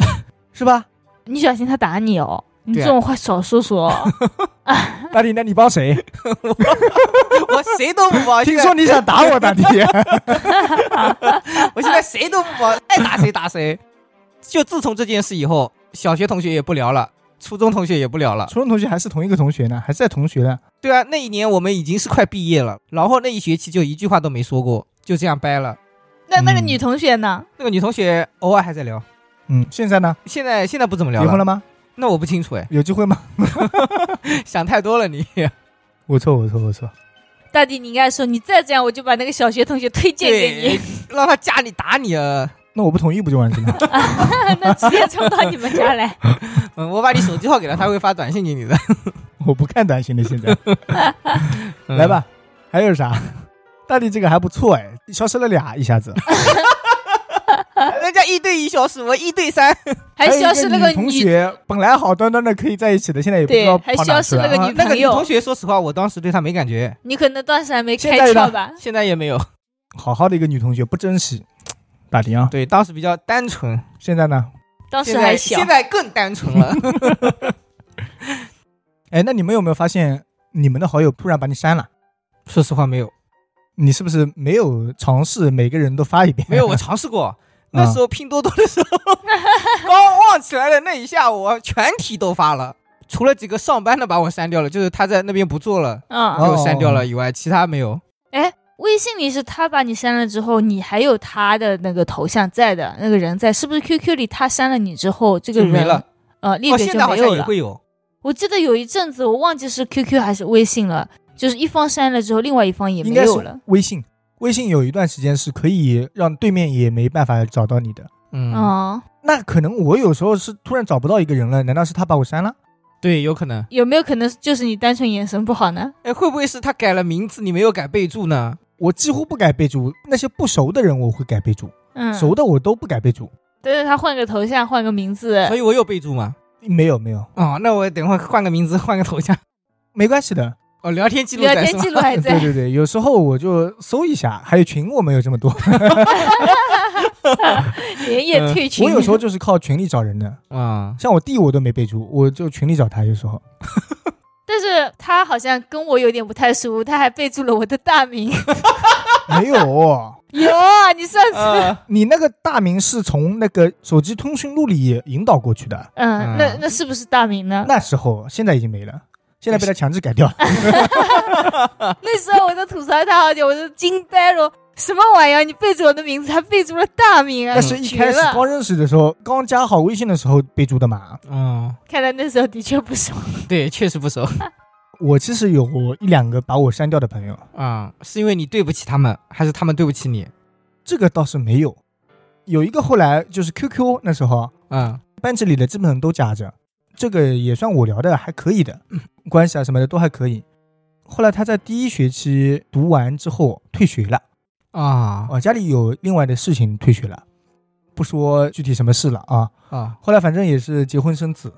A: [LAUGHS] 是吧？
B: 你小心他打你哦。你这种话少说说哦。[LAUGHS]
A: 大弟，那你帮谁？
C: 我谁都不帮，
A: 听说你想打我，大弟。
C: 我现在谁都不帮，爱打谁打谁。就自从这件事以后，小学同学也不聊了，初中同学也不聊了。
A: 初中同学还是同一个同学呢，还是在同学呢。
C: 对啊，那一年我们已经是快毕业了，然后那一学期就一句话都没说过，就这样掰了。
A: 嗯
B: 那那个女同学呢？
C: 那个女同学偶尔还在聊，
A: 嗯，现在呢？
C: 现在现在不怎么聊
A: 结婚了吗？
C: 那我不清楚哎，
A: 有机会吗？[LAUGHS]
C: 想太多了你。
A: 我错，我错，我错。
B: 大弟，你应该说，你再这样，我就把那个小学同学推荐给你，
C: 让他家里打你啊！
A: 那我不同意不就完事了？[LAUGHS]
B: 那直接冲到你们家来。[LAUGHS]
C: 嗯，我把你手机号给他，他会发短信给你的。
A: 我不看短信的，现在
C: 嗯
A: 来，吧。还有啥？大弟这个还不错哎，消失了俩，一下子。
C: 人家一对一消失，我一对三。[LAUGHS]
B: 还消失那个
A: 同学，本来好端端的可以在一起的，现在也不知道
B: 还
A: 跑哪去了
B: 消失了个
C: 啊
B: 女朋友
C: 那个女同学，说实话，我当时对她没感觉，
B: 你可能当时还没开窍吧？[LAUGHS]
C: 现在也没有。
A: 好好的一个女同学不珍惜，大弟啊！
C: 对，当时比较单纯，
A: 现在呢？
B: 当时
C: 现在
B: 还小
C: 现，在更单纯了。[LAUGHS]
A: 哎，那你们有没有发现，你们的好友突然把你删了？
C: 说实话，没有，
A: 你是不是没有尝试每个人都发一遍？
C: 没有，我尝试过。
A: 啊
C: 那时候拼多多的时候，[LAUGHS] 刚旺起来的那一下，我全体都发了，除了几个上班的把我删掉了，就是他在那边不做了，
B: 嗯，
C: 给我删掉了以外，其他没有。
B: 哎，微信里是他把你删了之后，你还有他的那个头像在的，那个人在，是不是？QQ 里他删了你之后，这个人
C: 没了，
B: 呃，列
C: 哦，
B: 表
C: 现在好
B: 就没有了。
C: 像也会有。
B: 我记得有一阵子，我忘记是 QQ 还是微信了，就是一方删了之后，另外一方也没有了。
A: 微信。微信有一段时间是可以让对面也没办法找到你的。
C: 嗯，
B: 哦，
A: 那可能我有时候是突然找不到一个人了，难道是他把我删了？
C: 对，有可能。
B: 有没有可能就是你单纯眼神不好呢？
C: 哎，会不会是他改了名字，你没有改备注呢？
A: 我几乎不改备注，那些不熟的人我会改备注，
B: 嗯，
A: 熟的我都不改备注。
B: 但是他换个头像，换个名字
C: 所，以我有备注吗？
A: 没有没有，
C: 哦，那我等会儿换个名字，换个头像。
A: 没关系的。
C: 哦，聊天记录
B: 聊天记录还在。
A: 对对对，有时候我就搜一下，还有群我没有这么多，[LAUGHS]
B: 连夜退群。
A: 我有时候就是靠群里找人的。[LAUGHS]
C: 啊，
A: 像我弟我都没备注，我就群里找他。有时候 [LAUGHS]
B: 但是他好像跟我有点不太熟，他还备注了我的大名。
A: 没有，
B: 有啊，你上次，
C: 呃，
A: 你那个大名是从那个手机通讯录里引导过去的。
B: 嗯，
C: 嗯
B: 那那是不是大名呢？
A: 那时候现在已经没了，现在被他强制改掉了。[LAUGHS]
B: 那时候我都吐槽他好久，我就惊呆了，什么玩意儿？你备注我的名字，还备注了大名啊！
A: 那是一开始刚认识的时候，刚加好微信的时候备注的嘛。
C: 嗯，
B: 看来那时候的确不熟。
C: 对，确实不熟。[LAUGHS]
A: 我其实有一两个把我删掉的朋友，
C: 啊、是因为你对不起他们，还是他们对不起你？
A: 这个倒是没有。有一个后来就是 QQ 那时候
C: 嗯
A: 班级里的基本上都加着，这个也算我聊的还可以的，[LAUGHS] 关系啊什么的都还可以。后来他在第一学期读完之后退学了，
C: 啊
A: 啊，家里有另外的事情退学了，不说具体什么事了啊。
C: 啊
A: 后来反正也是结婚生子，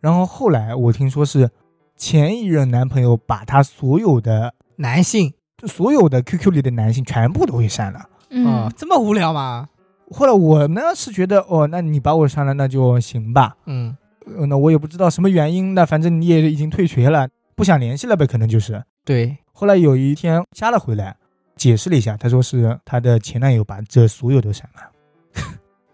A: 然后后来我听说是前一任男朋友把他所有的
C: 男性
A: 所有的 QQ 里的男性全部都给删了。
B: 嗯
C: 啊，，这么无聊吗？
A: 后来我呢是觉得，哦，那你把我删了，那就行吧。
C: 嗯，
A: 呃那我也不知道什么原因，那反正你也已经退学了，不想联系了呗，可能就是。
C: 对，
A: 后来有一天加了回来，解释了一下，他说是他的前男友把这所有都删了。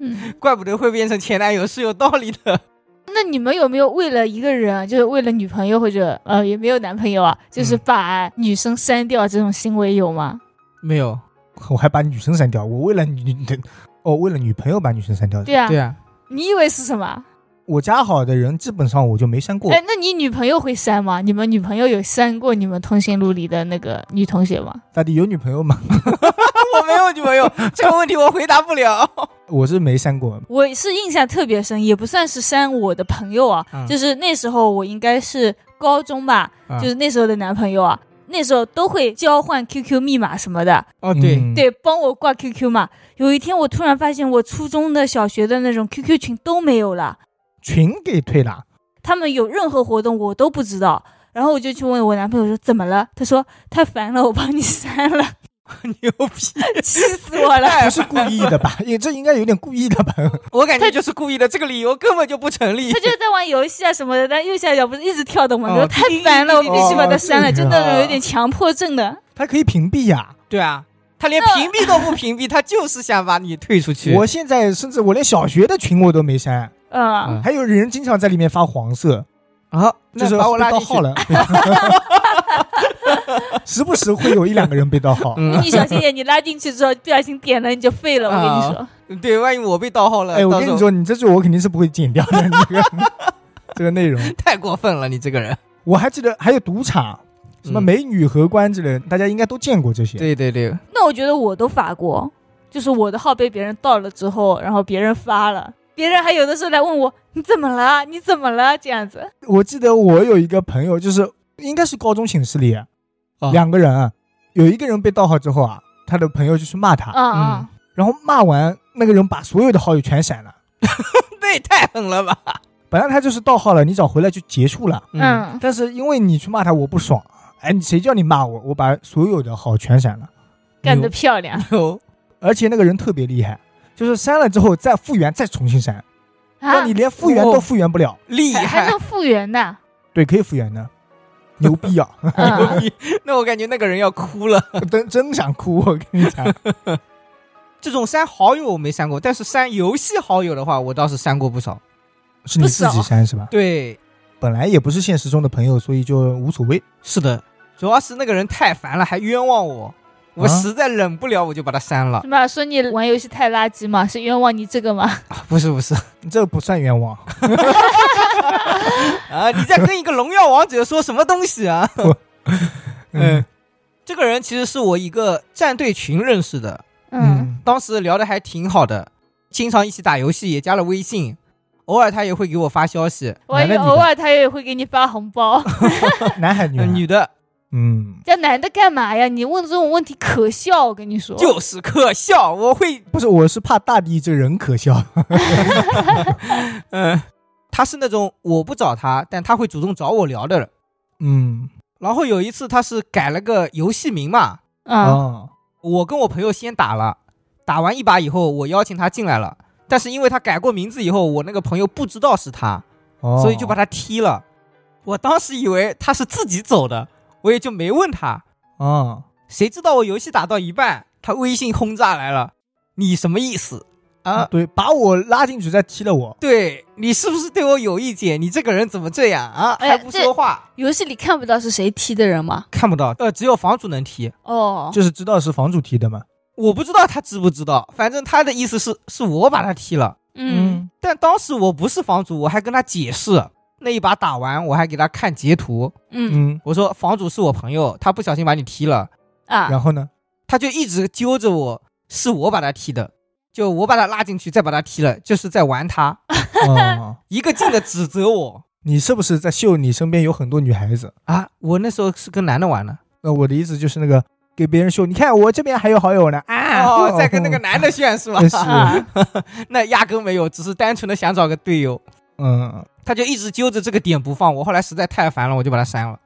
B: 嗯，[LAUGHS]
C: 怪不得会变成前男友，是有道理的。[LAUGHS]
B: 那你们有没有为了一个人，就是为了女朋友或者呃也没有男朋友啊，就是
C: 嗯
B: 把女生删掉这种行为有吗？
C: 没有，
A: 我还把女生删掉，我为了女的，[LAUGHS] 哦，为了女朋友把女生删掉的。
B: 对啊，
C: 对啊，
B: 你以为是什么？
A: 我加好的人基本上我就没删过。
B: 哎，那你女朋友会删吗？你们女朋友有删过你们通讯录里的那个女同学吗？
A: 大弟有女朋友吗？[LAUGHS]
C: 我没有女朋友，这个问题我回答不了。[LAUGHS]
A: 我是没删过。
B: 我是印象特别深，也不算是删我的朋友啊，
C: 嗯
B: 就是那时候我应该是高中吧，
C: 嗯
B: 就是那时候的男朋友啊，那时候都会交换 QQ 密码什么的，
C: 哦，对，
A: 嗯，
B: 对，帮我挂 QQ 嘛。有一天我突然发现我初中的、小学的那种 QQ 群都没有了，
A: 群给退了。
B: 他们有任何活动我都不知道。然后我就去问我男朋友说怎么了？他说太烦了，我帮你删了，[LAUGHS]
C: 牛逼！[LAUGHS]
B: 气死我了。
A: 不是故意的吧？[LAUGHS] 也这应该有点故意的吧？
C: 我感觉他就是故意的，这个理由根本就不成立
B: 他。就是在玩游戏啊什么的，但右下角不是一直跳动吗？太烦了，我必须把它删了，
A: 哦
B: 就那种有点强迫症的。
A: 他可以屏蔽呀、
C: 对啊，他连屏蔽都不屏蔽，他就是想把你退出去。
A: 我现在甚至我连小学的群我都没删，
B: 嗯，
C: 嗯
A: 还有人经常在里面发黄色，
C: 啊，
A: 就是
C: 把我拉进去
A: 被盗号。了。[LAUGHS] 时不时会有一两个人被盗号。
C: 嗯，
B: 你小心点，你拉进去之后不小心点了你就废了。我跟你说，
C: 对，万一我被盗号了，
A: 哎，我跟你说，你这句我肯定是不会剪掉的。你这个 [LAUGHS] 这个内容，
C: 太过分了，你这个人。
A: 我还记得还有赌场，什么
C: 嗯
A: 美女荷官之类的，大家应该都见过这些。
C: 对对对，
B: 那我觉得我都发过，就是我的号被别人盗了之后，然后别人发了，别人还有的时候来问我你怎么了？你怎么了？这样子。
A: 我记得我有一个朋友，就是应该是高中寝室里、
C: 啊
A: 两个人啊，有一个人被盗号之后啊，他的朋友就去骂他，
B: 嗯嗯，
A: 然后骂完那个人把所有的好友全删了。[LAUGHS]
C: 那也太狠了吧？
A: 本来他就是盗号了，你只要回来就结束了。
B: 嗯，
A: 但是因为你去骂他，我不爽。哎，你谁叫你骂我？我把所有的好全删了。
B: 干得漂亮 [LAUGHS]
C: 有
A: 而且那个人特别厉害，就是删了之后再复原，再重新删，
B: 啊
A: 让你！连复原都复原不了。
C: 厉害
B: 还还能，复原的，
A: 对，可以复原的，牛逼啊！[LAUGHS]
B: 牛逼，
C: 那我感觉那个人要哭了。
A: 我 [LAUGHS] 真 [LAUGHS] 真想哭，我跟你讲。
C: 这种删好友我没删过，但是删游戏好友的话，我倒是删过不少。
A: 是你自己删是吧？
C: 对，
A: 本来也不是现实中的朋友，所以就无所谓。
C: 是的，主要是那个人太烦了，还冤枉我，我
A: 啊
C: 实在忍不了，我就把他删了。
B: 什么说你玩游戏太垃圾嘛？是冤枉你这个吗？
C: 啊不是不是 [LAUGHS]
A: 这不算冤枉。[LAUGHS]
C: 啊，你在跟一个荣耀王者说什么东西啊？[LAUGHS] 嗯，这个人其实是我一个战队群认识的，
B: 嗯，
C: 当时聊的还挺好的，经常一起打游戏，也加了微信，偶尔他也会给我发消息。
B: 我偶尔他也会给你发红包。
A: 男孩女孩
C: 呃女的
A: 嗯，
B: 这男的干嘛呀？你问这种问题可笑，我跟你说。
C: 就是可笑，我会，
A: 不是，我是怕大地这人可笑。[LAUGHS]
C: 嗯，他是那种我不找他，但他会主动找我聊的人。
A: 嗯，
C: 然后有一次他是改了个游戏名嘛，
B: 嗯，
A: 哦，
C: 我跟我朋友先打了，打完一把以后，我邀请他进来了，但是因为他改过名字以后，我那个朋友不知道是他，
A: 哦，
C: 所以就把他踢了。我当时以为他是自己走的，我也就没问他。
A: 哦，
C: 谁知道我游戏打到一半，他微信轰炸来了，你什么意思啊？
A: 对，把我拉进去再踢了我。
C: 对你是不是对我有意见？你这个人怎么这样啊？
B: 哎
C: 还不说话？
B: 游戏里看不到是谁踢的人吗？
C: 看不到，呃，只有房主能踢。
B: 哦，
A: 就是知道是房主踢的嘛。
C: 我不知道他知不知道，反正他的意思是是我把他踢了。
B: 嗯，
C: 但当时我不是房主，我还跟他解释。那一把打完，我还给他看截图，
B: 嗯
A: 嗯，
C: 我说房主是我朋友，他不小心把你踢了，
B: 啊，
A: 然后呢？
C: 他就一直揪着我，是我把他踢的，就我把他拉进去，再把他踢了，就是在玩他，
A: 哦，[LAUGHS]
C: 一个劲的指责我
A: 你是不是在秀你身边有很多女孩子？
C: 啊！我那时候是跟男的玩的，
A: 那我的意思就是那个给别人秀，你看我这边还有好友呢啊！
C: 哦，在跟那个男的炫是吧？[LAUGHS]
A: 是，
B: 啊，[LAUGHS]
C: 那压根没有，只是单纯的想找个队友，
A: 嗯
C: 他就一直揪着这个点不放，我后来实在太烦了，我就把他删了。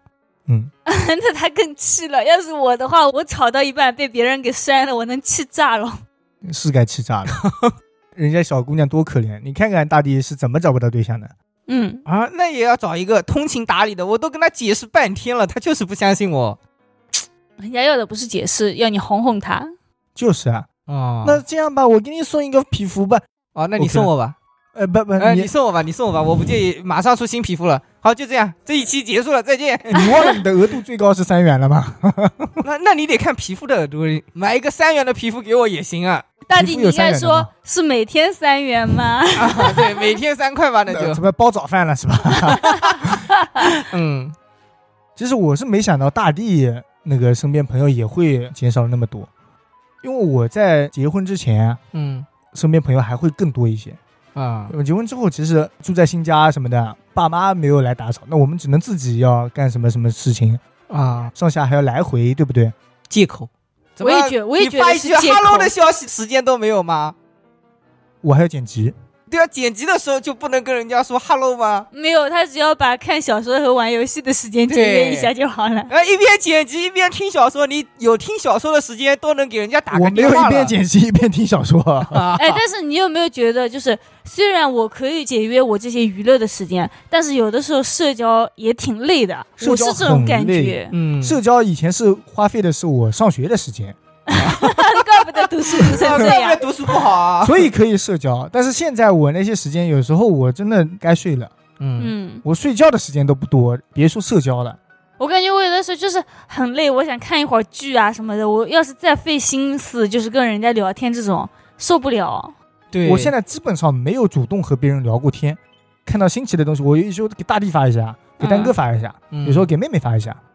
A: 嗯，[LAUGHS]
B: 那他更气了。要是我的话，我吵到一半被别人给删了，我能气炸了。[LAUGHS]
A: 是该气炸了。[LAUGHS] 人家小姑娘多可怜，你看看大地是怎么找不到对象的。
B: 嗯，
C: 啊，那也要找一个通情达理的，我都跟他解释半天了，他就是不相信我。
B: 人家要的不是解释，要你哄哄他。
A: 就是啊，
C: 哦
A: 那这样吧，我给你送一个皮肤吧。
C: 哦，那你送我吧，
A: 呃，不不，
C: 哎，
A: 你
C: 你送我吧，你送我吧，我不介意，马上出新皮肤了。好，就这样，这一期结束了，再见。
A: 你忘了你的额度最高是三元了吗？[LAUGHS] [LAUGHS]
C: 那那你得看皮肤的额度，买一个三元的皮肤给我也行啊。
B: 大地，你应该说是每天三元吗？[LAUGHS]
C: 啊，对，每天三块吧，那
A: 那
C: 就
A: 什么包早饭了是吧？
C: 嗯
A: 其实我是没想到大地那个身边朋友也会减少了那么多，因为我在结婚之前
C: 嗯
A: 身边朋友还会更多一些。
C: 啊
A: 我结婚之后，其实住在新家什么的，爸妈没有来打扫，那我们只能自己要干什么什么事情，
C: 啊，
A: 上下还要来回，对不对？
C: 借口。怎
B: 我也我也觉
C: 你发一句 “hello” 的消息时间都没有吗？
A: 我还要剪辑，
C: 对啊，剪辑的时候就不能跟人家说 “hello” 吗？
B: 没有，他只要把看小说和玩游戏的时间节约一下就好了。
C: 呃，一边剪辑一边听小说，你有听小说的时间都能给人家打
A: 我没有
C: 个电话了
A: 一边剪辑一边听小说。
C: 啊，[LAUGHS]
B: 哎，但是你有没有觉得，就是虽然我可以节约我这些娱乐的时间，但是有的时候社交也挺累的。我是这种感觉，
C: 嗯
A: 社交以前是花费的是我上学的时间，
B: 怪 [LAUGHS] 不得读书读成这样
C: 怪不得。读书不好啊。
A: 所以可以社交。但是现在我那些时间，有时候我真的该睡了，
C: 嗯
B: 嗯，
A: 我睡觉的时间都不多，别说社交了。
B: 我感觉我有的时候就是很累，我想看一会儿剧啊什么的。我要是再费心思，就是跟人家聊天这种，受不了。
C: 对，
A: 我现在基本上没有主动和别人聊过天，看到新奇的东西，我有时候给大地发一下，给丹哥发一下，
C: 嗯
A: 有时候给妹妹发一下。
B: 嗯，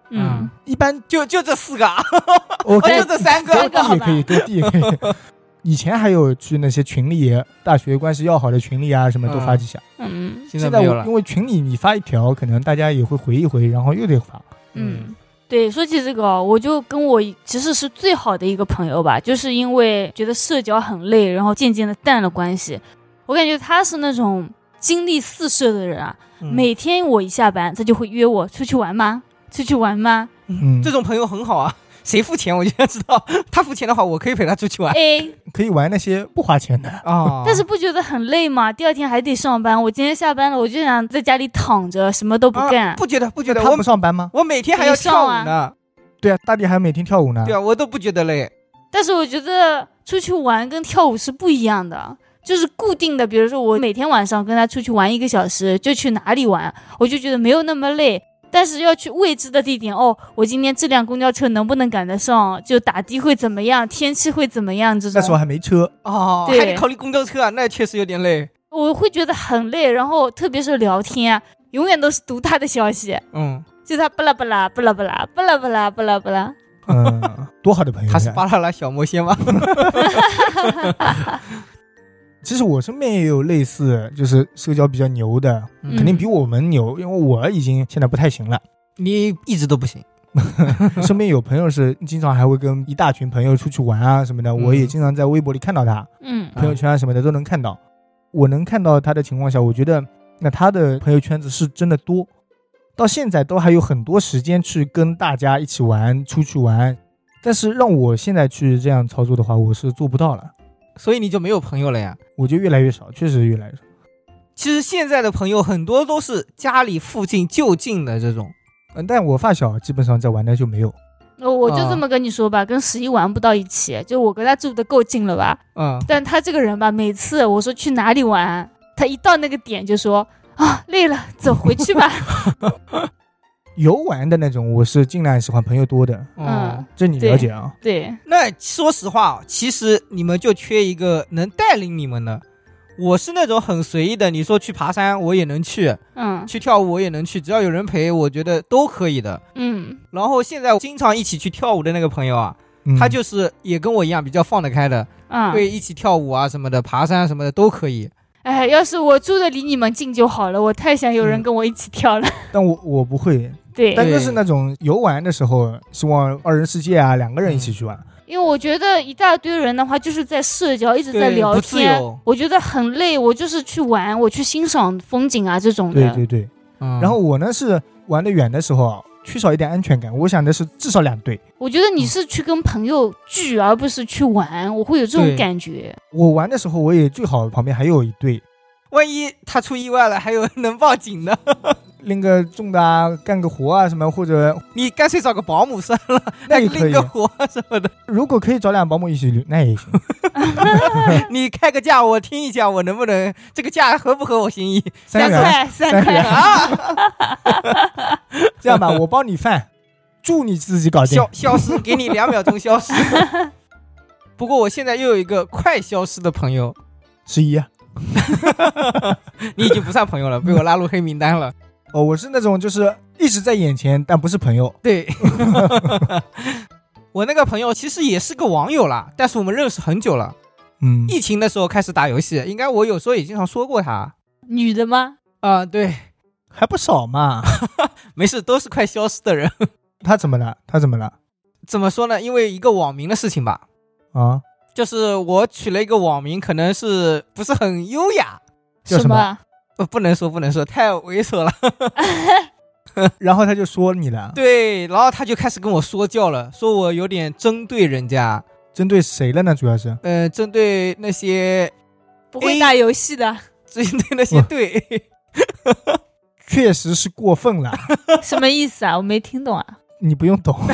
A: 一般
C: 就就这四个啊，[LAUGHS]
A: 我 [LAUGHS]
C: 就这三个
B: 三个好吧
A: 弟也可以，跟弟也可以。[LAUGHS] 以前还有去那些群里，大学关系要好的群里啊，什么都发几下。
B: 嗯
C: 现在没有了
A: 现在我因。为群里你发一条，可能大家也会回一回，然后又得发。
B: 嗯。对，说起这个哦，我就跟我其实是最好的一个朋友吧，就是因为觉得社交很累，然后渐渐的淡了关系。我感觉他是那种精力四射的人啊，
C: 嗯
B: 每天我一下班，他就会约我出去玩吗？出去玩吗？
A: 嗯，
C: 这种朋友很好啊，[LAUGHS] 谁付钱 [LAUGHS] 我就要知道，[LAUGHS] 他付钱的话，我可以陪他出去玩
B: 哎，
A: 可以玩那些不花钱的。
C: 啊
B: 但是不觉得很累吗？第二天还得上班，我今天下班了，我就想在家里躺着，什么都不干。
C: 啊不觉得不觉得，
A: 他
C: 我
A: 不上班吗？
C: 我每天还要跳舞呢，
A: 对啊，大弟还每天跳舞呢。
C: 对啊，我都不觉得累。
B: 但是我觉得出去玩跟跳舞是不一样的，就是固定的。比如说我每天晚上跟他出去玩一个小时，就去哪里玩，我就觉得没有那么累。但是要去未知的地点哦，我今天这辆公交车能不能赶得上？就打的会怎么样？天气会怎么样？这种
A: 那时候还没车，
C: 哦，
B: 对
C: 还得考虑公交车啊，那确实有点累。
B: 我会觉得很累。然后特别是聊天啊，永远都是读他的消息，
C: 嗯，
B: 就他巴拉巴拉巴拉巴拉巴拉巴拉巴拉巴拉。
A: 嗯，多好的朋友。
C: 他是巴啦啦小魔仙吗？[LAUGHS] [LAUGHS]
A: 其实我身边也有类似，就是社交比较牛的，
C: 嗯
A: 肯定比我们牛，因为我已经现在不太行了。
C: 你一直都不行。[LAUGHS]
A: 身边有朋友是经常还会跟一大群朋友出去玩啊什么的，
C: 嗯
A: 我也经常在微博里看到他，
B: 嗯
A: 朋友圈啊什么的都能看到。我能看到他的情况下，我觉得那他的朋友圈子是真的多，到现在都还有很多时间去跟大家一起玩，出去玩。但是让我现在去这样操作的话，我是做不到了，
C: 所以你就没有朋友了呀？
A: 我就越来越少，确实越来越少。
C: 其实现在的朋友很多都是家里附近就近的这种。
A: 嗯，但我发小基本上在玩的就没有。
B: 那我就
C: 啊
B: 这么跟你说吧，跟十一玩不到一起，就我跟他住的够近了吧？
C: 嗯，
B: 但他这个人吧，每次我说去哪里玩，他一到那个点就说啊累了，走回去吧。[LAUGHS]
A: 游玩的那种，我是尽量喜欢朋友多的，
C: 嗯
B: 嗯，
A: 这你了解啊？
B: 对，
C: 那说实话，其实你们就缺一个能带领你们的。我是那种很随意的，你说去爬山我也能去，
B: 嗯
C: 去跳舞我也能去，只要有人陪，我觉得都可以的。
B: 嗯
C: 然后现在经常一起去跳舞的那个朋友啊，
A: 嗯
C: 他就是也跟我一样比较放得开的，
B: 嗯，
C: 会一起跳舞啊什么的，爬山什么的都可以。
B: 哎，要是我住的离你们近就好了，我太想有人
C: 嗯
B: 跟我一起跳了。
A: 但我我不会，
B: 对，
A: 但就是那种游玩的时候，希望二人世界啊，两个人一起去玩。
B: 因为我觉得一大堆人的话，就是在社交，一直在聊天，我觉得很累。我就是去玩，我去欣赏风景啊这种的。
A: 对对对。
C: 嗯
A: 然后我呢是玩的远的时候，缺少一点安全感。我想的是至少两对。
B: 我觉得你是去跟朋友聚，而不是去玩，我会有这种感觉。
A: 我玩的时候，我也最好旁边还有一对，
C: 万一他出意外了，还有能报警的，
A: 拎个重的啊，干个活啊什么，或者
C: 你干脆找个保姆算了，[LAUGHS]
A: 那也可以
C: 拎个。活什么的。
A: 如果可以找两保姆一起溜，那也行。[LAUGHS] [LAUGHS]
C: 你开个价，我听一下，我能不能这个价合不合我心意？
A: 三，
B: 块，三块
C: 啊，
A: 这样吧，我包你饭，住你自己搞定
C: 消。消失，给你两秒钟消失。不过我现在又有一个快消失的朋友，
A: 十一。
C: 啊你已经不算朋友了，被我拉入黑名单了。
A: 哦，我是那种就是一直在眼前，但不是朋友。
C: 对，[LAUGHS] 我那个朋友其实也是个网友啦，但是我们认识很久了。
A: 嗯，
C: 疫情的时候开始打游戏，应该我有时候也经常说过他。
B: 女的吗？
C: 啊、对，
A: 还不少嘛。[LAUGHS]
C: 没事，都是快消失的人。[LAUGHS]
A: 他怎么了？他怎么了？
C: 怎么说呢？因为一个网名的事情吧，
A: 啊，
C: 就是我取了一个网名，可能是不是很优雅，
A: 叫什么
B: 么？
C: 呃，不能说不能说，太猥琐了。[LAUGHS]
A: 然后他就说你了，
C: 对，然后他就开始跟我说教了，说我有点针对人家，
A: 针对谁了呢？主要是
C: 呃，针对那些，
B: 不会打游戏的，
C: 针对那些对，
A: 确实是过分了，[LAUGHS]
B: 什么意思啊？我没听懂啊。
A: 你不用懂，[LAUGHS]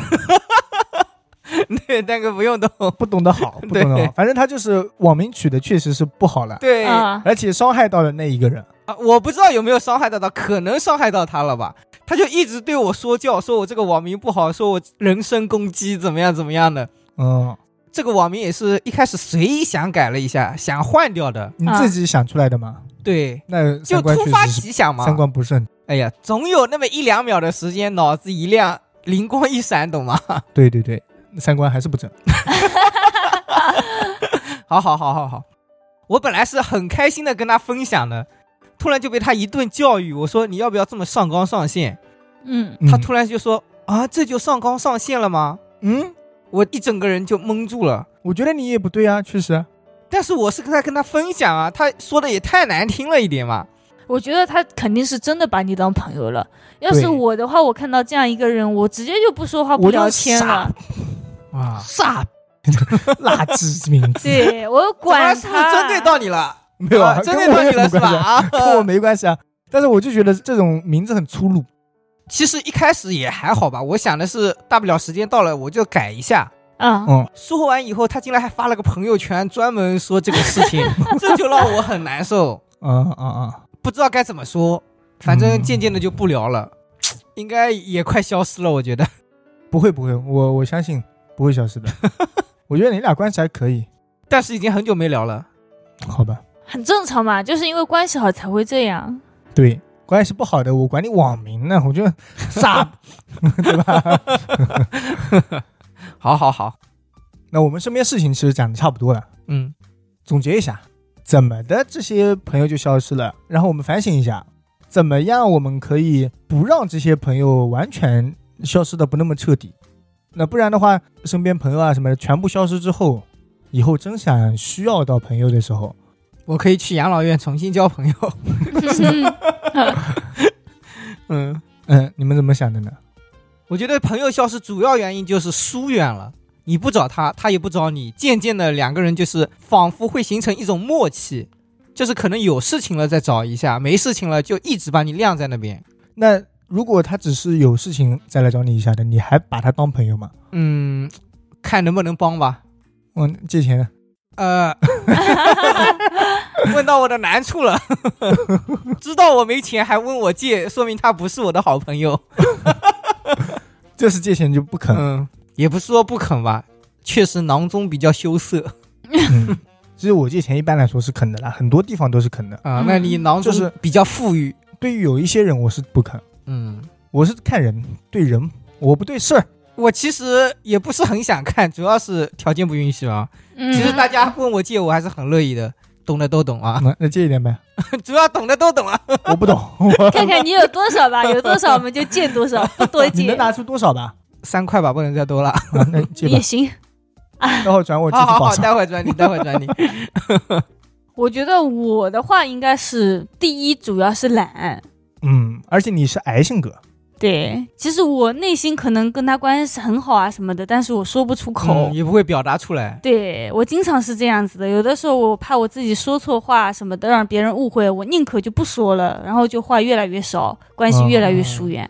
C: 对，那个不用懂。
A: 不懂得好，不懂得好。反正他就是网名取的确实是不好了，
C: 对
B: 啊，
A: 而且伤害到了那一个人。
C: 啊，我不知道有没有伤害到他，可能伤害到他了吧？他就一直对我说教，说我这个网名不好，说我人身攻击，怎么样怎么样的。
A: 嗯，
C: 这个网名也是一开始随意想改了一下，想换掉的。
A: 你自己想出来的吗？
C: 对，
A: 那
C: 就突发奇想嘛。
A: 三观不顺。
C: 哎呀，总有那么一两秒的时间，脑子一亮，灵光一闪，懂吗？[LAUGHS]
A: 对对对，三观还是不正。[LAUGHS]
C: 好好好好好，我本来是很开心的跟他分享的，突然就被他一顿教育。我说你要不要这么上纲上线？
B: 嗯，
A: 嗯
C: 他突然就说啊，这就上纲上线了吗？
A: 嗯，
C: 我一整个人就懵住了。
A: 我觉得你也不对啊，确实。
C: 但是我是在跟他分享啊，他说的也太难听了一点嘛。
B: 我觉得他肯定是真的把你当朋友了。要是我的话，我看到这样一个人，我直接就不说话不聊天了。
A: 哇，[LAUGHS]
C: 傻，[LAUGHS]
A: 垃圾名字
B: 对我管
C: 他是不是
B: 他。
C: 针对到你了？
A: 没有啊，
C: 啊针对
A: 跟我
C: 到你了是吧？
A: 有关系啊？
C: 啊，[LAUGHS]
A: 跟我没关系啊。但是我就觉得这种名字很粗鲁。
C: 其实一开始也还好吧，我想的是大不了时间到了我就改一下。
B: 啊，
A: 嗯，
C: 说完以后，他竟然还发了个朋友圈，专门说这个事情，[LAUGHS] 这就让我很难受，
A: 啊啊啊！
C: 不知道该怎么说。反正
A: 嗯
C: 渐渐的就不聊了，应该也快消失了，我觉得。
A: 不会不会，我我相信不会消失的。[LAUGHS] 我觉得你俩关系还可以，
C: 但是已经很久没聊了。
A: 好吧？
B: 很正常嘛，就是因为关系好才会这样。
A: 对，关系不好的我管你网名呢，我就傻，对吧？[LAUGHS]
C: 好好好，
A: 那我们身边事情其实讲的差不多了，
C: 嗯，
A: 总结一下，怎么的这些朋友就消失了？然后我们反省一下，怎么样我们可以不让这些朋友完全消失的不那么彻底？那不然的话，身边朋友啊什么的全部消失之后，以后真想需要到朋友的时候，
C: 我可以去养老院重新交朋友。[LAUGHS] 嗯，
A: 嗯，你们怎么想的呢？
C: 我觉得朋友消失主要原因就是疏远了，你不找他，他也不找你，渐渐的两个人就是仿佛会形成一种默契，就是可能有事情了再找一下，没事情了就一直把你晾在那边。
A: 那如果他只是有事情再来找你一下的，你还把他当朋友吗？
C: 嗯，看能不能帮吧。
A: 我，借钱，
C: 呃，[LAUGHS] [LAUGHS] 问到我的难处了，[LAUGHS] 知道我没钱还问我借，说明他不是我的好朋友。[LAUGHS]
A: 这是借钱就不肯。
C: 嗯，也不是说不肯吧，确实囊中比较羞涩
A: 嗯，其实我借钱一般来说是肯的啦，很多地方都是肯的。
C: 啊、
B: 嗯
C: 那你囊中
A: 就是
C: 比较富裕。
A: 对于有一些人，我是不肯，
C: 嗯，
A: 我是看人，对人，我不对事儿。
C: 我其实也不是很想看，主要是条件不允许啊。
B: 嗯
C: 其实大家问我借，我还是很乐意的，懂的都懂啊，
A: 那那借一点呗，[LAUGHS]
C: 主要懂的都懂啊。
A: 我不懂，我 [LAUGHS]
B: 看看你有多少吧，有多少我们就借多少，[LAUGHS] 不多借
A: 你能拿出多少吧？
C: 三块吧，不能再多了。
A: 啊，那借吧
B: 也，行。
A: 待会儿转我支
C: 好好。待会儿转你，待会儿转你。
B: 我觉得我的话应该是第一，主要是懒。
A: 嗯，而且你是癌性格，
B: 对，其实我内心可能跟他关系很好啊什么的，但是我说不出口。
C: 嗯也不会表达出来。
B: 对我经常是这样子的，有的时候我怕我自己说错话什么的，让别人误会，我宁可就不说了，然后就话越来越少，关系越来越疏远。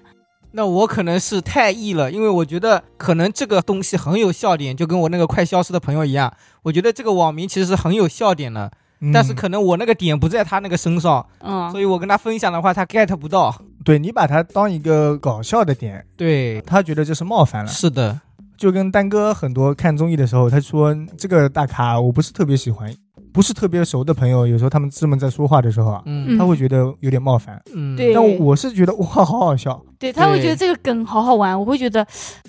C: 那我可能是太 E 了，因为我觉得可能这个东西很有笑点，就跟我那个快消失的朋友一样。我觉得这个网名其实是很有笑点的，
A: 嗯
C: 但是可能我那个点不在他那个身上，
B: 嗯，
C: 所以我跟他分享的话，他 get 不到。
A: 对你把它当一个搞笑的点，
C: 对，
A: 他觉得这是冒犯了。
C: 是的，
A: 就跟丹哥很多看综艺的时候，他说这个大咖我不是特别喜欢，不是特别熟的朋友，有时候他们这么在说话的时候啊，
C: 嗯
A: 他会觉得有点冒犯。
C: 嗯，
B: 对
A: 但我是觉得哇，好好笑。
B: 对他会觉得这个梗好好玩，我会觉得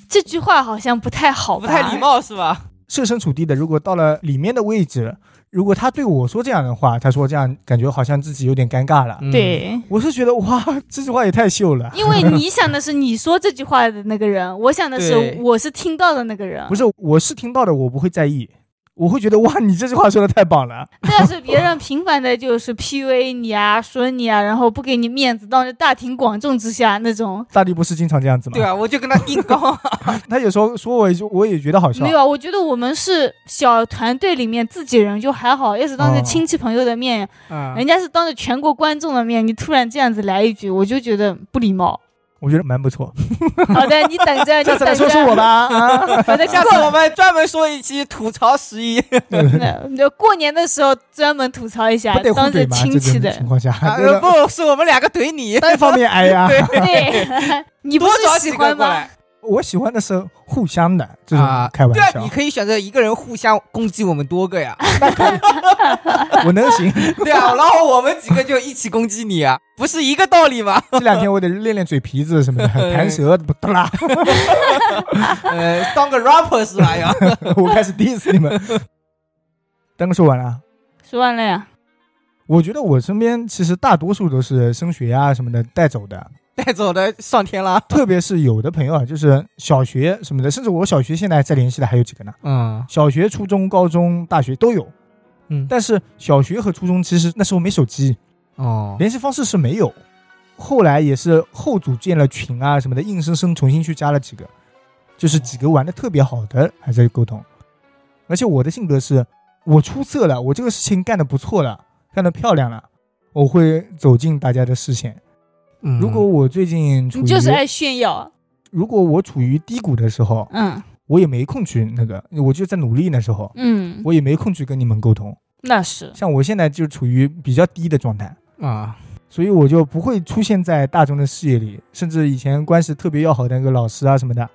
B: 这句话好像不太好，
C: 不太礼。貌是吧？
A: 设身处地的，如果到了里面的位置，如果他对我说这样的话，他说这样感觉好像自己有点尴尬了。
C: 嗯，
B: 对，
A: 我是觉得哇，这句话也太秀了。
B: 因为你想的是你说这句话的那个人，我想的是我是听到的那个人。
A: 不是，我是听到的，我不会在意，我会觉得哇，你这句话说的太棒了。
B: 那要是别人频繁的就是 PUA 你啊、说你啊，然后不给你面子，当着大庭广众之下那种，
A: 大力不是经常这样子吗？
C: 对啊，我就跟他硬刚。[LAUGHS]
A: 他有时候说我，就我也觉得好笑
B: 没。有啊，我觉得我们是小团队里面自己人就还好，要是当着
A: 哦
B: 亲戚朋友的面，
C: 嗯
B: 人家是当着全国观众的面，你突然这样子来一句，我就觉得不礼貌。
A: 我觉得蛮不错。[LAUGHS]
B: 好的，你等着，[LAUGHS] 你
A: 下次来
B: 等着。
A: 说说我吧。啊，[LAUGHS]
B: 好的，
C: 下次我们专门说一期吐槽十一。
B: 那那过年的时候专门吐槽一下当着亲戚的
A: 情。况下，
C: 不是我们两个怼你，
A: 单方面挨呀。
B: 对，你不是喜欢吗？
A: 我喜欢的是互相的这种
C: 啊？
A: 开玩笑
C: 对啊，你，可以选择一个人互相攻击我们多个呀。[LAUGHS] [LAUGHS]
A: 我能行。
C: 对啊，然后我们几个就一起攻击你啊，不是一个道理吗？[LAUGHS]
A: 这两天我得练练嘴皮子什么的，弹舌不得啦。
C: 呃，当个 rapper 是吧？呀，
A: 我开始 diss 你们。单个说完了。
B: 说完了呀。
A: 我觉得我身边其实大多数都是升学啊什么的带走的，
C: 带走的上天了。
A: 特别是有的朋友啊，就是小学什么的，甚至我小学现在在联系的还有几个呢。
C: 嗯
A: 小学、初中、高中、大学都有，
C: 嗯，
A: 但是小学和初中其实那时候没手机，
C: 哦，
A: 联系方式是没有。后来也是后组建了群啊什么的，硬生生重新去加了几个，就是几个玩的特别好的还在沟通。而且我的性格是，我出色了，我这个事情干的不错了，干的漂亮了，我会走进大家的视线。
C: 嗯。
A: 如果我最近处于，
B: 你就是爱炫耀，
A: 如果我处于低谷的时候，
B: 嗯。
A: 我也没空去那个，我就在努力那时候，
B: 嗯，
A: 我也没空去跟你们沟通。
B: 那是。
A: 像我现在就处于比较低的状态，
C: 啊，
A: 所以我就不会出现在大众的视野里。甚至以前关系特别要好的那个老师啊什么的，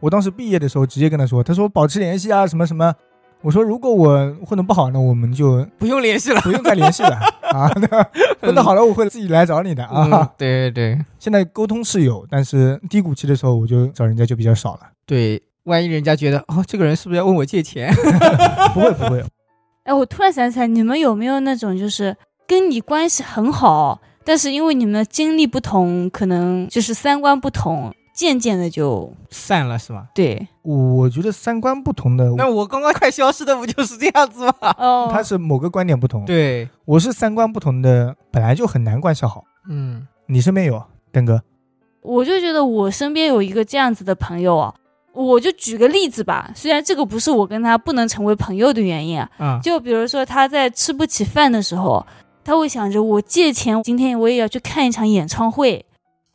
A: 我当时毕业的时候直接跟他说，他说保持联系啊什么什么。我说如果我混得不好，那我们就
C: 不用联系了
A: 不用再联系了 [LAUGHS] 啊。那混得好了，我会自己来找你的啊。
C: 嗯对对
A: 现在沟通是有，但是低谷期的时候，我就找人家就比较少了。
C: 对，万一人家觉得哦，这个人是不是要问我借钱？[LAUGHS]
A: 不会不会，
B: 哎，我突然想起来，你们有没有那种就是跟你关系很好，但是因为你们的经历不同，可能就是三观不同，渐渐的就
C: 散了是吗？
B: 对
A: 我觉得三观不同的，
C: 那我刚刚快消失的不就是这样子吗？
B: 哦，
A: 他是某个观点不同，
C: 对，
A: 我是三观不同的，本来就很难关系好。
C: 嗯
A: 你身边有邓哥？
B: 我就觉得我身边有一个这样子的朋友啊，我就举个例子吧，虽然这个不是我跟他不能成为朋友的原因啊，
C: 啊，
B: 就比如说他在吃不起饭的时候，他会想着我借钱，今天我也要去看一场演唱会，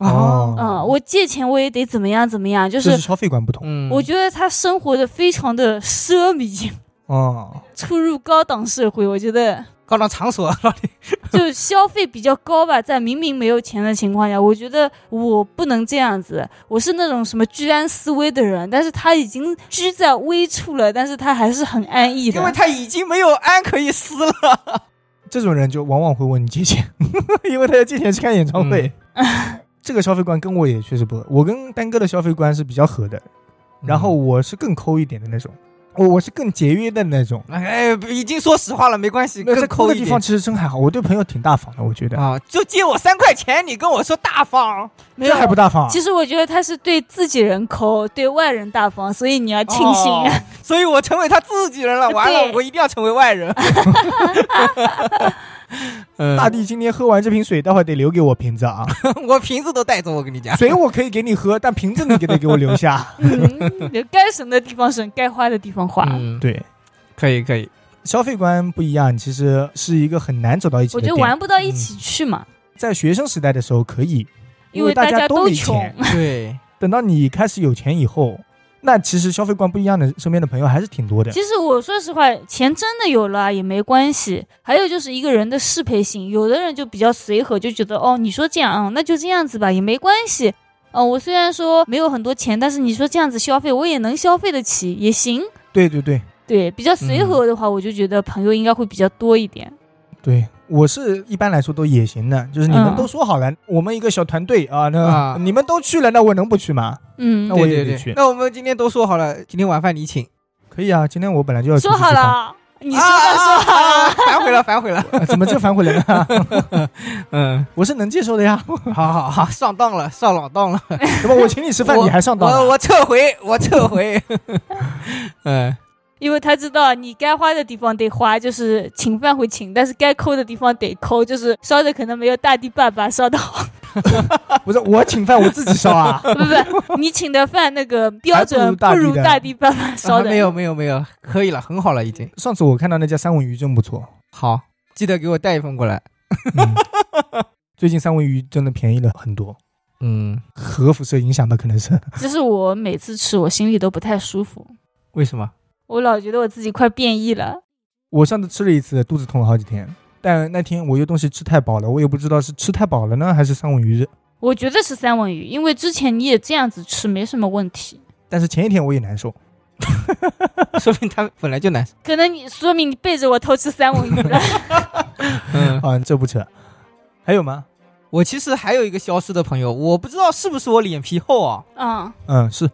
A: 哦
B: 嗯，我借钱我也得怎么样怎么样，就是
A: 是消费观不同
C: 嗯，
B: 我觉得他生活的非常的奢靡，
A: 哦。[LAUGHS]
B: 出入高档社会，我觉得
C: 高档场所，[LAUGHS]
B: 就消费比较高吧，在明明没有钱的情况下，我觉得我不能这样子。我是那种什么居安思危的人，但是他已经居在危处了，但是他还是很安逸的。
C: 因为他已经没有安可以思了。
A: 这种人就往往会问你借钱，[LAUGHS] 因为他要借钱去看演唱会。
C: 嗯
A: 这个消费观跟我也确实不合，我跟丹哥的消费观是比较合的，然后我是更抠一点的那种，我我是更节约的那种。
C: 哎，已经说实话了，没关系，
A: 那在
C: 更抠
A: 的地方其实真还好，我对朋友挺大方的，我觉得。
C: 啊，就借我三块钱，你跟我说大方，
A: 这还不大方？
B: 其实我觉得他是对自己人抠，对外人大方，所以你要庆幸。
C: 哦所以我成为他自己人了。[LAUGHS] 完了，我一定要成为外人。[LAUGHS] 嗯，[LAUGHS]
A: 大弟今天喝完这瓶水，待会儿得留给我瓶子啊。[LAUGHS]
C: 我瓶子都带走，我跟你讲。
A: 水我可以给你喝，但瓶子你得给我留下。
B: 嗯，该省的地方省，该花的地方花。
C: 嗯，
A: 对，
C: 可以可以。
A: 消费观不一样，其实是一个很难走到一起
B: 我觉得。玩不到一起去嘛，
A: 在学生时代的时候可以，
B: 因为
A: 大
B: 家
A: 都没
B: 穷
A: 钱。。[LAUGHS]
C: 对，
A: 等到你开始有钱以后，那其实消费观不一样的身边的朋友还是挺多的。
B: 其实我说实话，钱真的有了也没关系。还有就是一个人的适配性，有的人就比较随和，就觉得哦，你说这样，嗯，那就这样子吧，也没关系。哦，我虽然说没有很多钱，但是你说这样子消费，我也能消费得起，也行。
A: 对对对
B: 对，比较随和的话，我就觉得朋友应该会比较多一点。
A: 对，我是一般来说都也行的，就是你们
B: 嗯
A: 都说好了，我们一个小团队啊，那、
C: 啊
A: 你们都去了，那我能不去吗？
B: 嗯
A: 那，我
C: 对对对
A: 也得去。
C: 那我们今天都说好了，今天晚饭你请。
A: 可以啊，今天我本来就要
B: 说好了，你说的说好了。
C: 啊，反悔了，反悔了。[LAUGHS]
A: 啊怎么就反悔了呢？[LAUGHS]
C: 嗯，
A: 我是能接受的呀。
C: 好好好，上当了，上老当了。
A: 怎么我请你吃饭，你还上当？
C: 我撤回，我撤回。[LAUGHS] 嗯，
B: 因为他知道你该花的地方得花，就是请饭会请，但是该抠的地方得抠，就是烧的可能没有大地爸爸烧的好。[LAUGHS]
A: 不是我请饭，我自己烧啊。[LAUGHS]
B: 不不，你请的饭那个标准不
A: 如大地的
B: 如大地爸爸烧的。
C: 啊没有没有没有，可以了，很好了，已经。
A: 上次我看到那家三文鱼真不错，
C: 好，记得给我带一份过来。[LAUGHS]
A: 嗯、最近三文鱼真的便宜了很多，
C: 嗯，
A: 核辐射影响的，可能是。
B: 这是我每次吃，我心里都不太舒服，
C: 为什么？
B: 我老觉得我自己快变异了。
A: 我上次吃了一次，肚子痛了好几天。但那天我有东西吃太饱了，我也不知道是吃太饱了呢，还是三文鱼。
B: 我觉得是三文鱼，因为之前你也这样子吃，没什么问题。
A: 但是前一天我也难受，[LAUGHS]
C: 说明他本来就难受。
B: 可能你说明你背着我偷吃三文鱼了。[LAUGHS]
C: 嗯，[LAUGHS]
A: 啊，这不扯。还有吗？
C: 我其实还有一个消失的朋友，我不知道是不是我脸皮厚啊。
B: 嗯
A: 嗯，是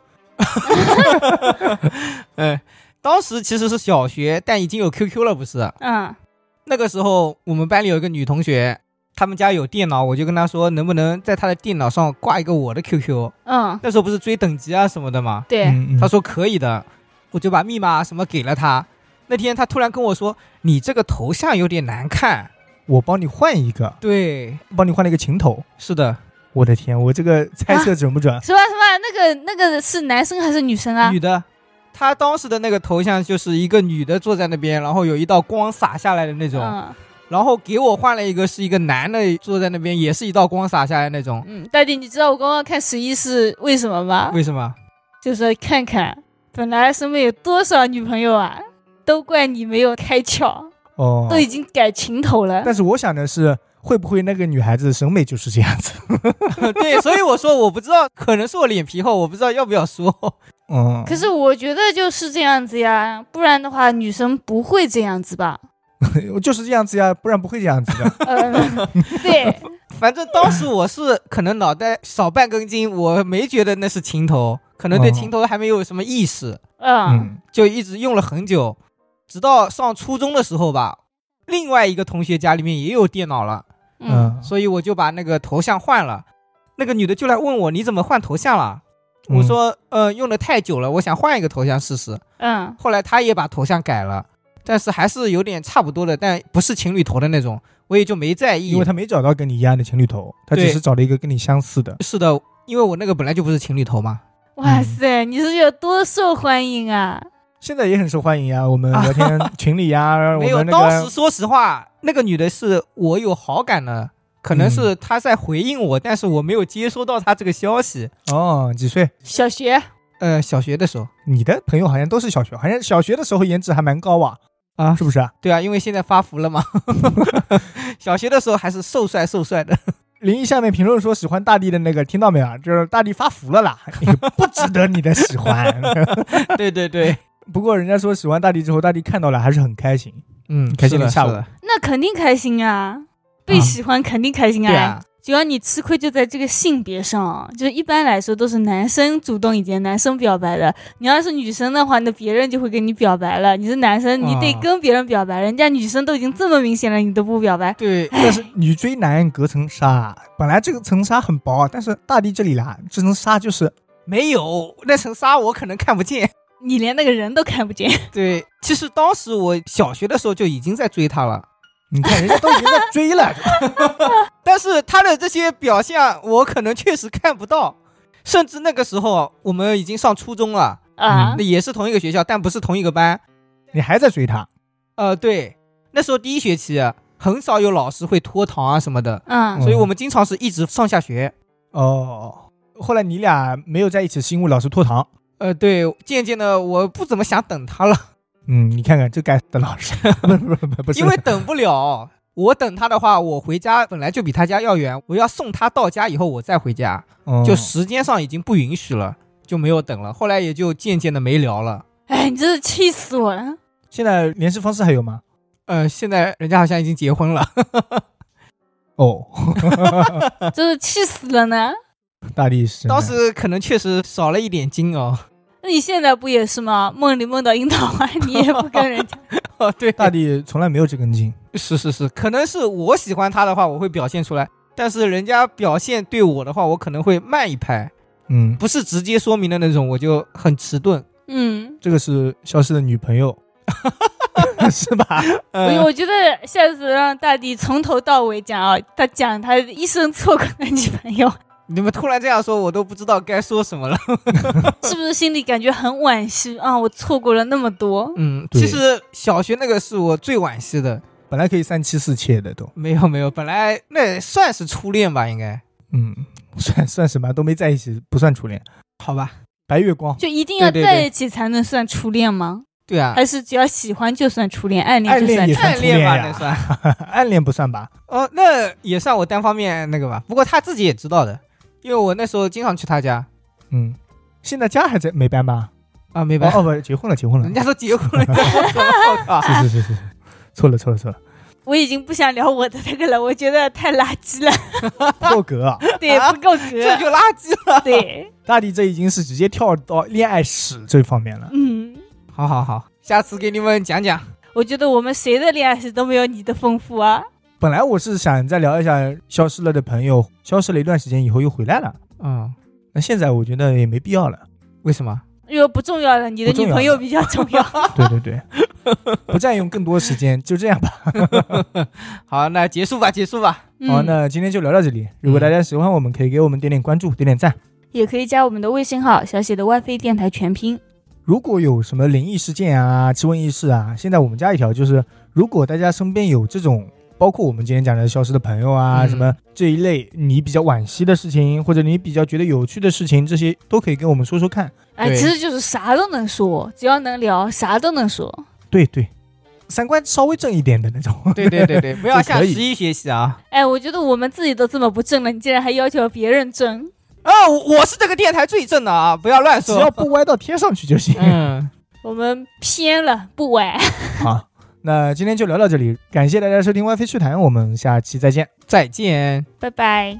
C: 嗯，当时其实是小学，但已经有 QQ 了，不是？
B: 嗯
C: 那个时候我们班里有一个女同学，他们家有电脑，我就跟她说能不能在她的电脑上挂一个我的 QQ。
B: 嗯，
C: 那时候不是追等级啊什么的吗？
B: 对，
A: 嗯嗯
C: 她说可以的，我就把密码什么给了她。那天她突然跟我说：“你这个头像有点难看。
A: 我帮你换一个”，
C: 对，
A: 帮你换了一个情头。
C: 是的，
A: 我的天，我这个猜测准不准？[LAUGHS]
B: 什么什么？那个那个是男生还是女生啊？
C: 女的。她当时的那个头像就是一个女的坐在那边，然后有一道光洒下来的那种，
B: 嗯
C: 然后给我换了一个是一个男的坐在那边，也是一道光洒下来那种。
B: 嗯，大弟，你知道我刚刚看十一是为什么吗？
C: 为什么？
B: 就是看看本来身边有多少女朋友啊，都怪你没有开窍，
A: 哦
B: 都，已经改情头了。
A: 但是我想的是，会不会那个女孩子审美就是这样子？[LAUGHS]
C: 对，所以我说我不知道，可能是我脸皮厚，我不知道要不要说。
A: 嗯，
B: 可是我觉得就是这样子呀，不然的话女生不会这样子吧？[LAUGHS]
A: 我就是这样子呀，不然不会这样子的。
B: 嗯，对，[LAUGHS]
C: 反正当时我是可能脑袋少半根筋，我没觉得那是情头，可能对
A: 哦
C: 情头还没有什么意识，
B: 嗯
A: 嗯，
C: 就一直用了很久，直到上初中的时候吧。另外一个同学家里面也有电脑了，
B: 嗯
A: 嗯，
C: 所以我就把那个头像换了。那个女的就来问我你怎么换头像了？
A: 嗯
C: 我说呃用的太久了，我想换一个头像试试。
B: 嗯
C: 后来他也把头像改了，但是还是有点差不多的，但不是情侣头的那种，我也就没在意。
A: 因为他没找到跟你一样的情侣头，他只是找了一个跟你相似的。
C: 是的，因为我那个本来就不是情侣头嘛。[LAUGHS]
B: 哇塞，你是有多受欢迎啊？
A: 现在也很受欢迎呀，我们 [LAUGHS] 聊天群里呀，我
C: 没有，
A: 们那个
C: 当时说实话，那个女的是我有好感的，可能是他在回应我，但是我没有接收到他这个消息。
A: 哦，几岁？
B: 小学
C: 呃，小学的时候
A: 你的朋友好像都是小学，好像小学的时候颜值还蛮高啊，
C: 啊，
A: 是不是啊？
C: 对啊，因为现在发福了嘛。[LAUGHS] 小学的时候还是瘦帅瘦帅的。
A: 林一下面评论说喜欢大地的那个，听到没有啊？就是大地发福了啦，不值得你的喜欢。[LAUGHS]
C: 对对对，
A: 不过人家说喜欢大地之后，大地看到了还是很开心。
C: 嗯，
A: 开心的下午
C: 是是的
B: 那肯定开心啊，被喜欢肯定开心
C: 对啊，
B: 主要你吃亏就在这个性别上，就是一般来说都是男生主动一点，男生表白的。你要是女生的话，那别人就会跟你表白了。你是男生，你得
A: 啊
B: 跟别人表白，人家女生都已经这么明显了，你都不表白，
C: 对，
A: 但是女追男隔层纱，本来这个层纱很薄，但是大地这里啦，这层纱就是
C: 没有那层纱我可能看不见。
B: 你连那个人都看不见。
C: 对，其实当时我小学的时候就已经在追她了。
A: 你看人家都已经在追了，[LAUGHS]
C: 但是他的这些表现，我可能确实看不到。甚至那个时候，我们已经上初中了，
B: 啊
C: 那，也是同一个学校，但不是同一个班。
A: 你还在追他，
C: 呃，对，那时候第一学期很少有老师会拖堂啊什么的，
B: 嗯
C: 所以我们经常是一直上下学。
A: 哦。后来你俩没有在一起，是因为老师拖堂。
C: 呃，对，渐渐的我不怎么想等他了，
A: 嗯，你看看这该死的老师，[LAUGHS] 不不不不是，
C: 因为等不了。我等他的话，我回家本来就比他家要远，我要送他到家以后我再回家，
A: 哦
C: 就时间上已经不允许了，就没有等了。后来也就渐渐的没聊了。
B: 哎，你真是气死我了！
A: 现在联系方式还有吗？
C: 呃，现在人家好像已经结婚了。
A: 哦，[LAUGHS]
B: 真是气死了呢。[LAUGHS]
A: 大力士，
C: 当时可能确实少了一点金哦。
B: 那你现在不也是吗？梦里梦到樱桃花，你也不跟人家。[LAUGHS]
C: 哦，对，
A: 大地从来没有这根筋。[LAUGHS]
C: 是是是，可能是我喜欢他的话，我会表现出来；但是人家表现对我的话，我可能会慢一拍，
A: 嗯，
C: 不是直接说明的那种，我就很迟钝。
B: 嗯，
A: 这个是消失的女朋友，[LAUGHS] 是吧？
B: 我
C: 呃
B: 我觉得下次让大地从头到尾讲啊，他讲他一生错过的女朋友，
C: 你们突然这样说，我都不知道该说什么了。[LAUGHS]
B: 是不是心里感觉很惋惜啊？我错过了那么多。
C: 嗯，其实小学那个是我最惋惜的。
A: 本来可以三妻四妾的都，
C: 没有没有，本来那算是初恋吧，应该
A: 嗯，算算什么都没在一起，不算初恋。
C: 好吧？
A: 白月光，
B: 就一定要在一起才能算初恋吗？
C: 对啊，
B: 还是只要喜欢就算初恋，暗恋就算初
A: 暗恋
C: 吧，
A: 初恋呀
C: 那算。[LAUGHS]
A: 暗恋不算吧？
C: 哦，那也算我单方面那个吧。不过他自己也知道的，因为我那时候经常去他家
A: 嗯，现在家还在没搬吧？
C: 啊，没搬，
A: 哦哦不，结婚了，结婚了
C: 人。家都结婚了，你在说什么？我靠！
A: 是是是是是，错了错了错了，
B: 我已经不想聊我的那个了，我觉得太垃圾了，
A: 不够格啊！[LAUGHS]
B: 对，不够格这，
C: 就垃圾了。
B: 对，
A: 大地这已经是直接跳到恋爱史这方面了。
B: 嗯，
C: 好好好，下次给你们讲讲。
B: 我觉得我们谁的恋爱史都没有你的丰富啊。
A: 本来我是想再聊一下消失了的朋友，消失了一段时间以后又回来了，
C: 嗯，
A: 那现在我觉得也没必要了。
C: 为什么？
B: 因为不重要了，你的女朋友比较重要。
A: 对 [LAUGHS] 对对，[LAUGHS] 不占用更多时间，就这样吧。[LAUGHS]
C: 好，那结束吧，结束吧。
A: 好，
B: 嗯，
A: 那今天就聊到这里。如果大家喜欢我们，可以给我们点点关注，点点赞。
B: 也可以加我们的微信号“小写的 WiFi 电台全拼
A: 如果有什么灵异事件啊、奇闻异事啊，现在我们加一条，就是如果大家身边有这种，包括我们今天讲的消失的朋友啊，
C: 嗯
A: 什么这一类你比较惋惜的事情，或者你比较觉得有趣的事情，这些都可以跟我们说说看。”。
B: 哎，其实就是啥都能说，只要能聊，啥都能说。
A: 对对，三观稍微正一点的那种。
C: 对对对对，[LAUGHS] 不要向十一学习啊！
B: 哎，我觉得我们自己都这么不正了，你竟然还要求别人正，
C: 啊，我我是这个电台最正的啊！不要乱说
A: 只要。不歪到天上去就行。
C: 嗯，[LAUGHS]
B: 我们偏了，不歪。
A: 好，那今天就聊到这里，感谢大家收听 WiFi 趣谈，我们下期再见。
C: 再见。
B: 拜拜。